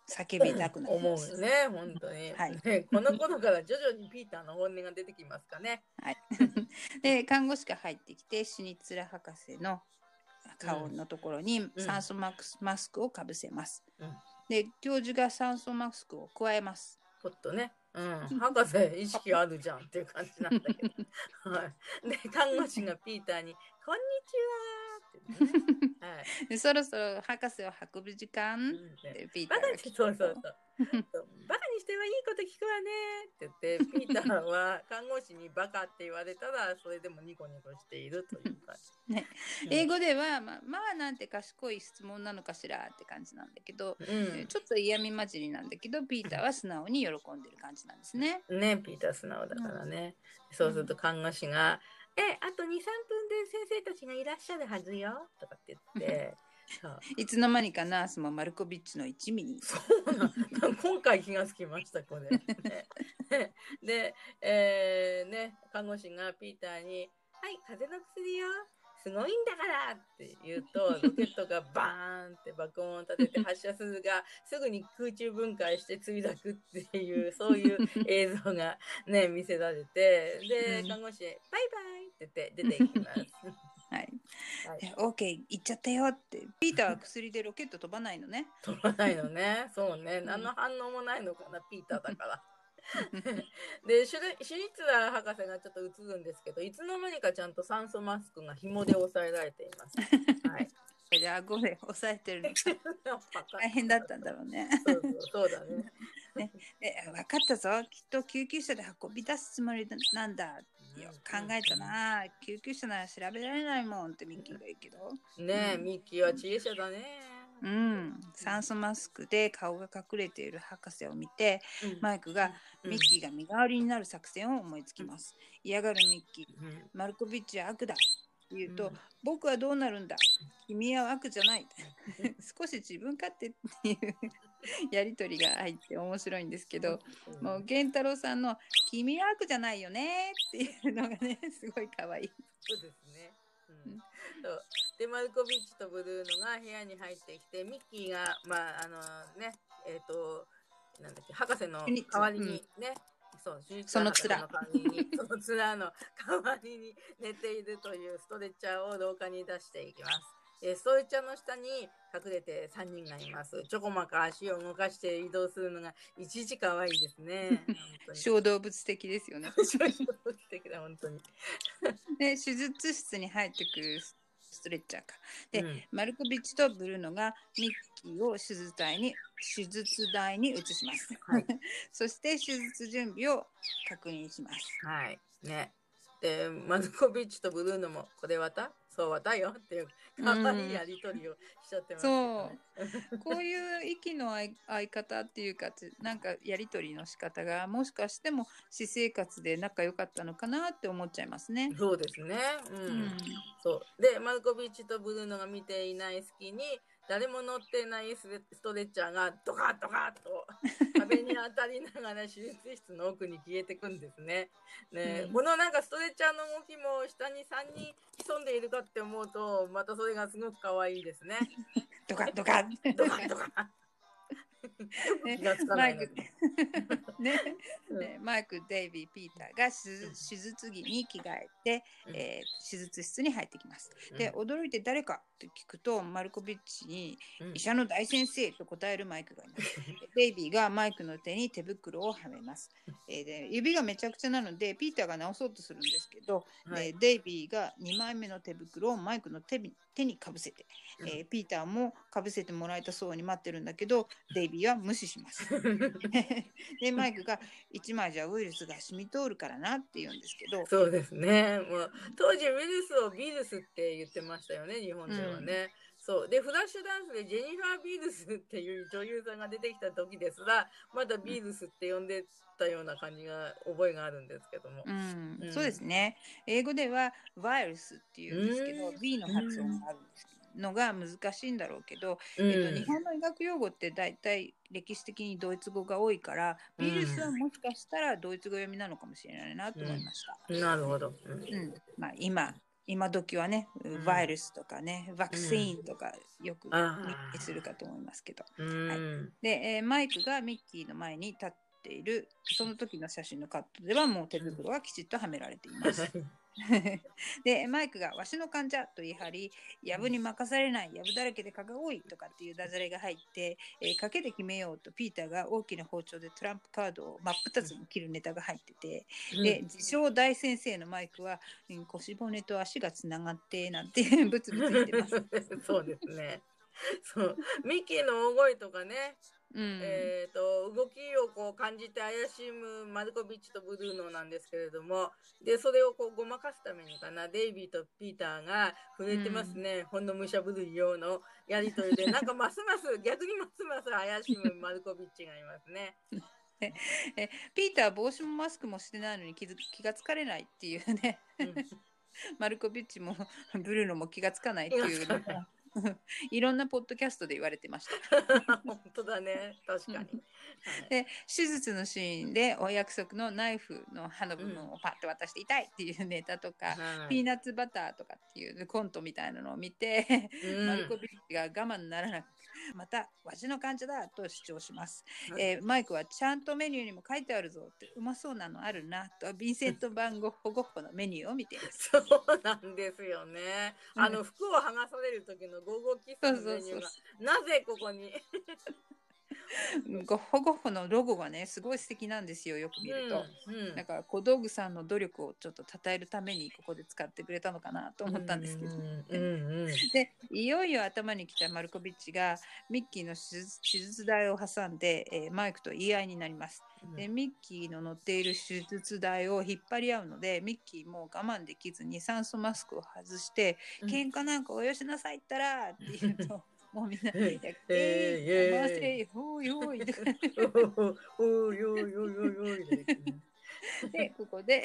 叫びたくなり思うます。よね、本当に。はいねこの頃から徐々にピーターの本音が出てきますかね。はい、で看護師が入ってきてシュニッツラ博士の顔のところにうん酸素マスマスクをかぶせます。うんで教授が酸素マスクを加えます。ちょっとね。うん、博士意識あるじゃんっていう感じなんだけど。はい。で、看護師がピーターに、こんにちはって言ってね。はい。でそろそろ博士を運ぶ時間、うんってピーターバカにして、が聞くそうそうそう。バカにしてはいいこと聞くわねって言って、ピーターは看護師にバカって言われたら、それでもニコニコしているという感じ。ねうん英語では、まあ、まあなんて賢い質問なのかしらって感じなんだけど、うん。ちょっと嫌味混じりなんだけどピーターは素直に喜んでる感じなんですね。ね、ピーター素直だからね。そうすると看護師が、え、あと2、3分で先生たちがいらっしゃるはずよとかって言って、いつの間にかナースもマルコビッチの一味に。そうなん今回気がつきました、これ。ねで、えーね、看護師がピーターに、はい、風邪の薬よ。すごいんだからって言うと、ロケットがバーンって爆音を立てて発射するが、すぐに空中分解して墜落っていう、そういう映像がね、見せられて、でう、ん看護師、バイバイって言って出ていきます。はい、はいで OK 行っちゃったよってピーターは薬でロケット飛ばないのね。飛ばないのね。そうね。ん何の反応もないのかな、ピーターだから。でシュレシュニッツァー博士がちょっと映るんですけどいつの間にかちゃんと酸素マスクが紐で押さえられています。はい、で顎で押さえてるの 大変だったんだろうね。そうそうだね。で分かったぞきっと救急車で運び出すつもりなんだ。よく考えたな救急車なら調べられないもんってミッキーが言うけど。ねえミッキーは知恵者だね。うん、酸素マスクで顔が隠れている博士を見てうん。マイクがミッキーが身代わりになる作戦を思いつきます。嫌がるミッキーうん。マルコビッチは悪だと言うと、うん。僕はどうなるんだ？君は悪じゃない。少し自分勝手っていう やりとりが入って面白いんですけど、もう源太郎さんの「君は悪じゃないよね」っていうのがねすごい可愛い。そうですね。うん。うん。そうでマルコビッチとブルーノが部屋に入ってきてミッキーがまああのねえっ、となんだっけ博士の代わりにね、そうシュニッツその面の代わりに その面の代わりに寝ているというストレッチャーを廊下に出していきます。でストレッチャーの下に隠れて3人がいます。ちょこまか足を動かして移動するのがいちいち可愛いですね。小動物的ですよね。素敵だ本当に。で 手術室に入ってくるストレッチャーか。でうんマルコビッチとブルーノがミッキーを手術台に手術台に移します。はい そして手術準備を確認します。はい。ね。で、マルコビッチとブルーノも、これわた？そうわたよっていう、かわいいやりとりをしちゃってますけどね、こういう息の合い方っていうかつなんかやり取りの仕方がもしかしても私生活で仲良かったのかなって思っちゃいますね。そうですね。うん。うんそう。で、マルコビッチとブルーノが見ていない隙に、誰も乗ってないストレッチャーがドカッドカッと 壁に当たりながら手術室の奥に消えてくんですね。ね、うんこのなんかストレッチャーの動きも下に3人潜んでいるかって思うと、またそれがすごく可愛いですね。ドカドカドカドカ。ね気がつかマイクないのに。ねうんねマイク、デイビー、ピーターが手手術着に着替えて、うんえー手術室に入ってきます。で、驚いて誰かと聞くと、マルコビッチにうん医者の大先生と答えるマイクがいます。デイビーがマイクの手に手袋をはめます。えーで指がめちゃくちゃなので、ピーターが直そうとするんですけど、はいでデイビーが2枚目の手袋をマイクの手に手にかぶせて、えーピーターもかぶせてもらえたそうに待ってるんだけど、デイイビーは無視します。でマイクが1枚じゃウイルスが染み通るからなって言うんですけどそうですね。もう当時ウイルスをビルスって言ってましたよね、日本ではね。そう。でフラッシュダンスでジェニファー・ビールスっていう女優さんが出てきた時ですらまだビールスって呼んでたような感じが覚えがあるんですけども。うん。うん。そうですね。英語ではワイルスっていうんですけどうん。B の発音があるんですのが難しいんだろうけど、うん。えっと、日本の医学用語って大体歴史的にドイツ語が多いから、うんビルスはもしかしたらドイツ語読みなのかもしれないなと思いました。なるほど。うん。うん。まあ、今今時はね、ん。ワイルスとかね、ワクチンとかよくあー耳にするかと思いますけど。うん。で、えーマイクがミッキーの前に立っている、その時の写真のカットではもう手袋がきちっとはめられています。で、マイクがわしの患者と言い張り、やぶに任されない、やぶだらけで蚊が多いとかっていうダジャレが入って、えー賭けで決めようとピーターが大きな包丁でトランプカードを真っ二つに切るネタが入ってて、で、自称大先生のマイクは、うん腰骨と足がつながって、なんてブツブツ言ってます。そうですね。そうミッキーの大声とかね、うん。えー、と動きをこう感じて怪しむマルコビッチとブルーノなんですけれどもでそれをこうごまかすためにかなデイビーとピーターが触れてますね、ほんの武者ぶるいようのやりとりでなんかますます 逆にますます怪しむマルコビッチがいますね。えピーターは帽子もマスクもしてないのに気づ気がつかれないっていうね。うん マルコビッチもブルーノも気がつかないっていう いろんなポッドキャストで言われてました。本当だね。確かに。はい。で手術のシーンでお約束のナイフの刃の部分をパッと渡して痛いっていうネタとか、はい。ピーナッツバターとかっていうコントみたいなのを見て、うん。マルコビッチが我慢ならなくまたわしの患者だと主張します、はい。えーマイクはちゃんとメニューにも書いてあるぞってうまそうなのあるなとヴィンセント・バンゴッホ・ゴッホのメニューを見ています。そうなんですよね。うん。あの服を剥がされる時のゴーゴーキスのメニューがなぜここに？ゴッホ・ゴッホのロゴがねすごい素敵なんですよよく見ると、うんうん。だから小道具さんの努力をちょっと称えるためにここで使ってくれたのかなと思ったんですけど、うんうんうん。でいよいよ頭にきたマルコビッチがミッキーの手術手術台を挟んで、えーマイクと言い合いになります。でミッキーの乗っている手術台を引っ張り合うのでミッキーも我慢できずに酸素マスクを外して「うん。喧嘩なんかおよしなさいったら」って言うともうみんな「えいやえー、回せほいほい」とかおおおいおいおいおいおいでここで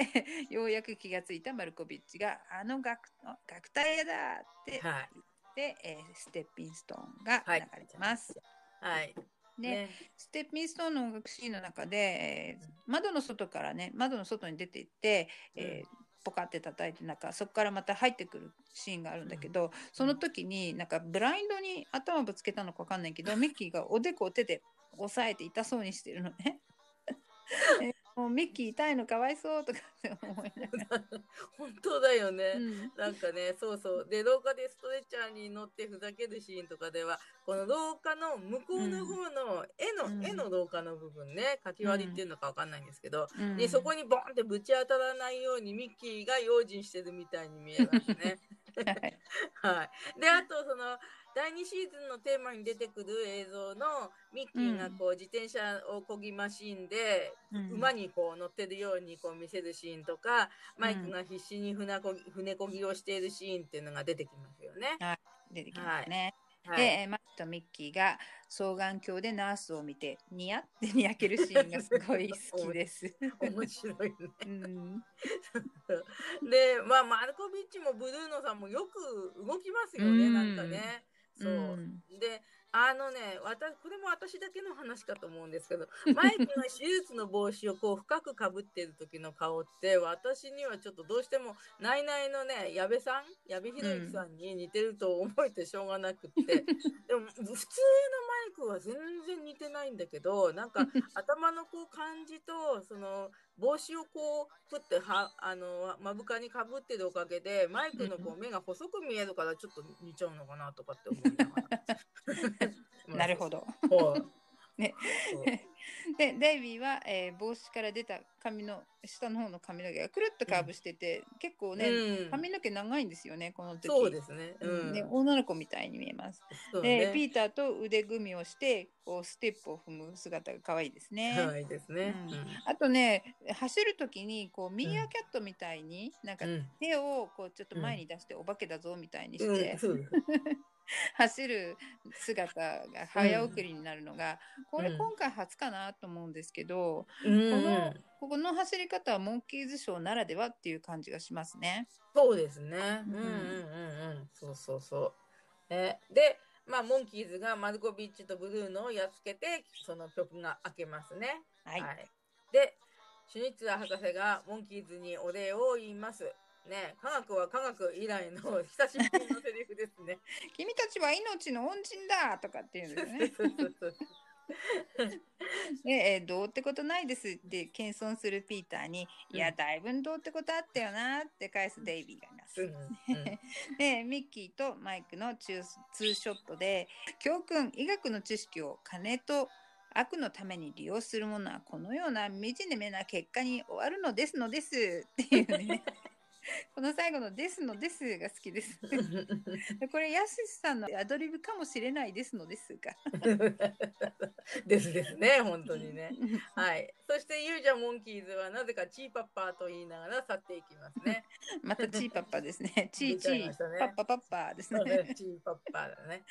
ようやく気がついたマルコビッチが「あの楽楽隊屋だ!」って言っはいて、えーステッピンストーンがはい流れてます。はい。でね。ステッピンストーンの音楽シーンの中で、えー窓の外からね窓の外に出て行って、えーポカって叩いてなんかそこからまた入ってくるシーンがあるんだけど、その時になんかブラインドに頭ぶつけたのかわかんないけど ミッキーがおでこを手で押さえて痛そうにしてるのね。えもうミッキー痛いのかわいそうとかって思いながら。本当だよね。うんなんかね、そうそう。で、廊下でストレッチャーに乗ってふざけるシーンとかでは、この廊下の向こうの方の絵の、うん絵の廊下の部分ね、かき割りっていうのかわかんないんですけど、うんで、そこにボンってぶち当たらないようにミッキーが用心してるみたいに見えますね。はい はい。で、あと、その、第2シーズンのテーマに出てくる映像のミッキーがこう、自転車をこぎマシンで、うん馬にこう乗ってるようにこう見せるシーンとか、マイクが必死に船こぎ船こぎをしているシーンっていうのが出てきますよね。出てきますね。はい。で、えーマックとミッキーが双眼鏡でナースを見てニヤってにやけるシーンがすごい好きです。面白いね。うん で、まあ、マルコビッチもブルーノさんもよく動きますよね、うんなんかね。そう。うんで、あのね、わたこれも私だけの話かと思うんですけど、マイクが手術の帽子をこう深くかぶってる時の顔って、私にはちょっとどうしても、ナイナイのね、矢部さん、矢部博之さんに似てると思えてしょうがなくって、でも普通のマイクは全然似てないんだけど、なんか 頭のこう感じと、その帽子をこう、ふっては、あの、目深にかぶってるおかげで、マイクのこう目が細く見えるからちょっと似ちゃうのかなとかって思いながら。なるほど。はいね でデイビーは、えー帽子から出た髪の下の方の髪の毛がくるっとカーブしてて、結構ね、うん髪の毛長いんですよねこの時そうですね。ううんん。で女の子みたいに見えます。そうで、ね。ピーターと腕組みをしてこうステップを踏む姿が可愛いですね。はいですね。うんあとね走る時にこうミーアキャットみたいに、なんかうん。うん手をこうちょっと前に出してお化けだぞみたいにしうんて、走る姿が早送りになるのが、これうん今回初かなと思うんですけど、うんこのここの走り方はモンキーズショーならではっていう感じがしますね。そうですね。ううんんうんうんうん。そうそうそう。えで、まあ、モンキーズがマルコビッチとブルーノをやっつけて、その曲が明けますね。はい。で、シュニッツァー博士がモンキーズにお礼を言います。ね、科学は科学以来の久しぶりのセリフですね。君たちは命の恩人だとかっていうんですよね。で、えーどうってことないですって謙遜するピーターに、うんいや、だいぶどうってことあったよなって返すデイビーがいます。で、ミッキーとマイクのツーツーショットで、教訓、医学の知識を金と悪のために利用するものはこのような惨めな結果に終わるのですのですっていうね。この最後の「ですのです」が好きです。これ、やすしさんのアドリブかもしれないですのですが。ですですね、本当にね。はい。そして、ユージャモンキーズはなぜかチーパッパーと言いながら去っていきますね。またチーパッパですね。チーチー、ねパッパパッパですねね。チーパッパーだね。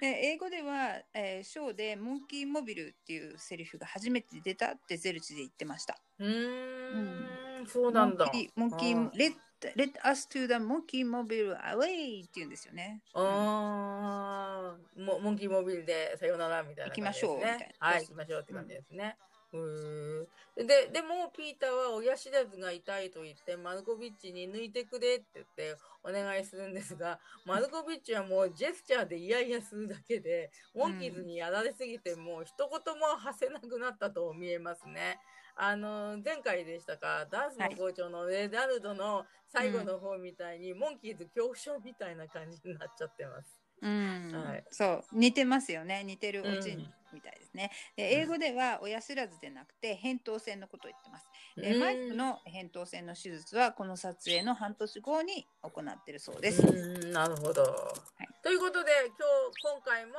で英語では、えーショーでモンキーモビルっていうセリフが初めて出たってゼルチで言ってました。うーん、そうなんだ。モンキー、モンキー、let, let us to the monkey mobile away って言うんですよね。ああ、モモンキーモビルでさよならみたいなね。行きましょうみたいなはい、行きましょうって感じですね。うーんで、でも、ピーターは親知らずが痛いと言って、マルコビッチに抜いてくれって言ってお願いするんですが、マルコビッチはもうジェスチャーでイヤイヤするだけで、モンキーズにやられすぎて、もう一言も発せなくなったと見えますね。あの、前回でしたか、ダンスの校長のレダルドの最後の方みたいに、モンキーズ恐怖症みたいな感じになっちゃってます。うん、はい。そう。似てますよね。似てるオチうんみたいですね、で英語では親知らずでなくて扁桃腺のことを言ってます。でうん。マイクの扁桃腺の手術はこの撮影の半年後に行ってるそうです、うんなるほど、い。ということで今日今回も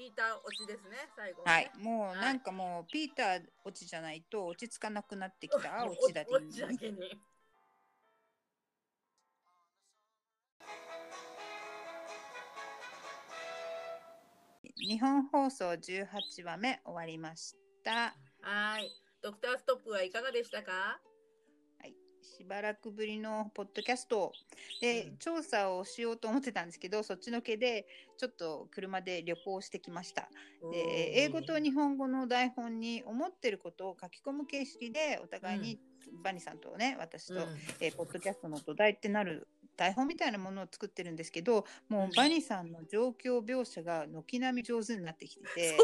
ピーター落ちですね最後、ね、はい、もうはい。なんかもうピーター落ちじゃないと落ち着かなくなってきた 落ちだけ落ちだけに。日本放送18話目終わりました。はい。ドクターストップはいかがでしたか？しばらくぶりのポッドキャスト。で、うん。調査をしようと思ってたんですけどそっちのけでちょっと車で旅行してきました。で英語と日本語の台本に思ってることを書き込む形式でお互いに、バニさんとね私と、うん。えーポッドキャストの土台ってなる台本みたいなものを作ってるんですけどもうん。うバニさんの状況描写が軒並み上手になってきてて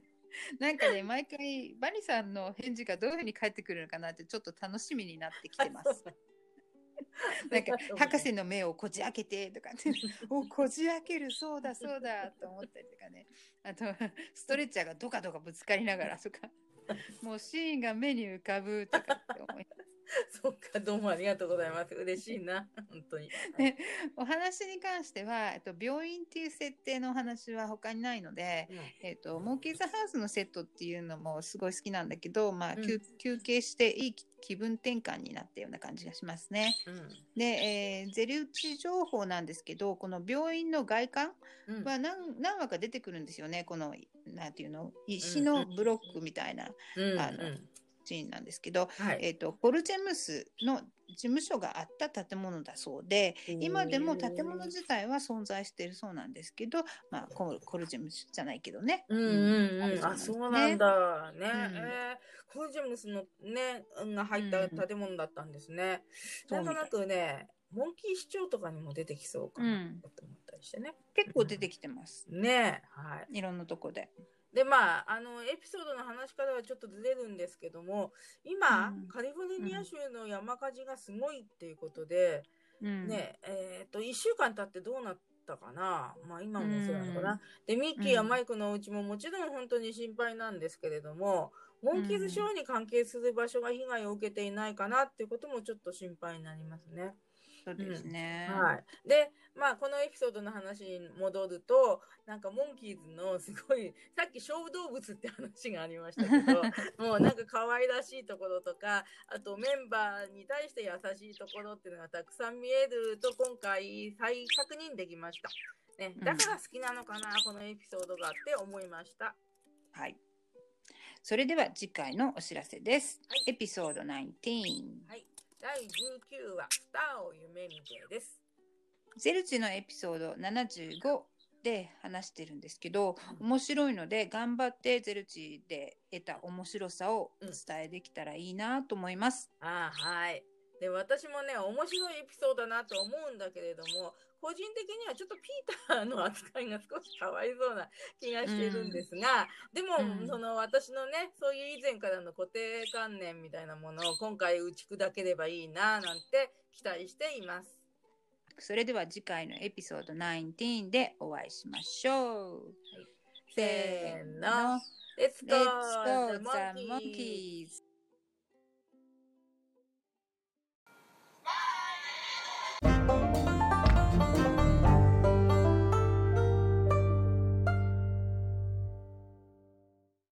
なんかね毎回バニさんの返事がどういうふうに返ってくるのかなってちょっと楽しみになってきてます。なんか博士の目をこじ開けてとかってお こじ開けるそうだそうだと思ったりとかね。あとストレッチャーがドカドカぶつかりながらとか。もうシーンが目に浮かぶとかって思い そっかどうもありがとうございます。嬉しいな。本当に。ねお話に関しては、えっと、病院っていう設定のお話は他にないので、えっと、モンキーズハウスのセットっていうのもすごい好きなんだけど、まあ、うん。休休憩していい気分転換になったような感じがしますね。うん。で、えーゼルチ情報なんですけどこの病院の外観うん。うんは何何話か出てくるんですよね。このなんていうの？石のブロックみたいな。うん。あのシーンなんですけど、はいえー、とコルジェムスの事務所があった建物だそうで今でも建物自体は存在しているそうなんですけど、まあ、ココルジェムスじゃないけどね。うんうんうん、あ、あるそそううなんだだ。ね。うんえーコルジェムスのね、が入った建物だったんですね。そうなんとなくね、モンキー市長とかにも出てきそうかなと思ったりしてね。結構出てきてます。ねはい。いろんなとこで。で、まあ、あの、エピソードの話からはちょっとずれるんですけども、今、うんカリフォルニア州の山火事がすごいっていうことで、うん、ね、えっ、と、1週間経ってどうなっったかな？まあ今もそうなのかうんな。で、ミッキーやマイクのお家ももちろん本当に心配なんですけれども、モンキーズショーに関係する場所が被害を受けていないかなっていうこともちょっと心配になりますね。そうですね。はい。で、まあ、このエピソードの話に戻ると、なんかモンキーズのすごい、さっき小動物って話がありましたけど、もうなんか可愛らしいところとか、あとメンバーに対して優しいところっていうのがたくさん見えると今回再確認できました。ね、だから好きなのかな、このエピソードがって思いました。はい。それでは次回のお知らせです。はいエピソード19。はい。第19話、スターを夢見てです。ゼルチのエピソード75で話してるんですけど、面白いので頑張ってゼルチで得た面白さをお伝えできたらいいなと思います。ああ、はい。で、私もね、面白いエピソードだなと思うんだけれども、個人的にはちょっとピーターの扱いが少しかわいそうな気がしてるんですが、でも、うんその私のね、そういう以前からの固定観念みたいなものを今回打ち砕ければいいな、なんて期待しています。それでは次回のエピソード19でお会いしましょう。せーの。Let's Let's go! go the monkeys!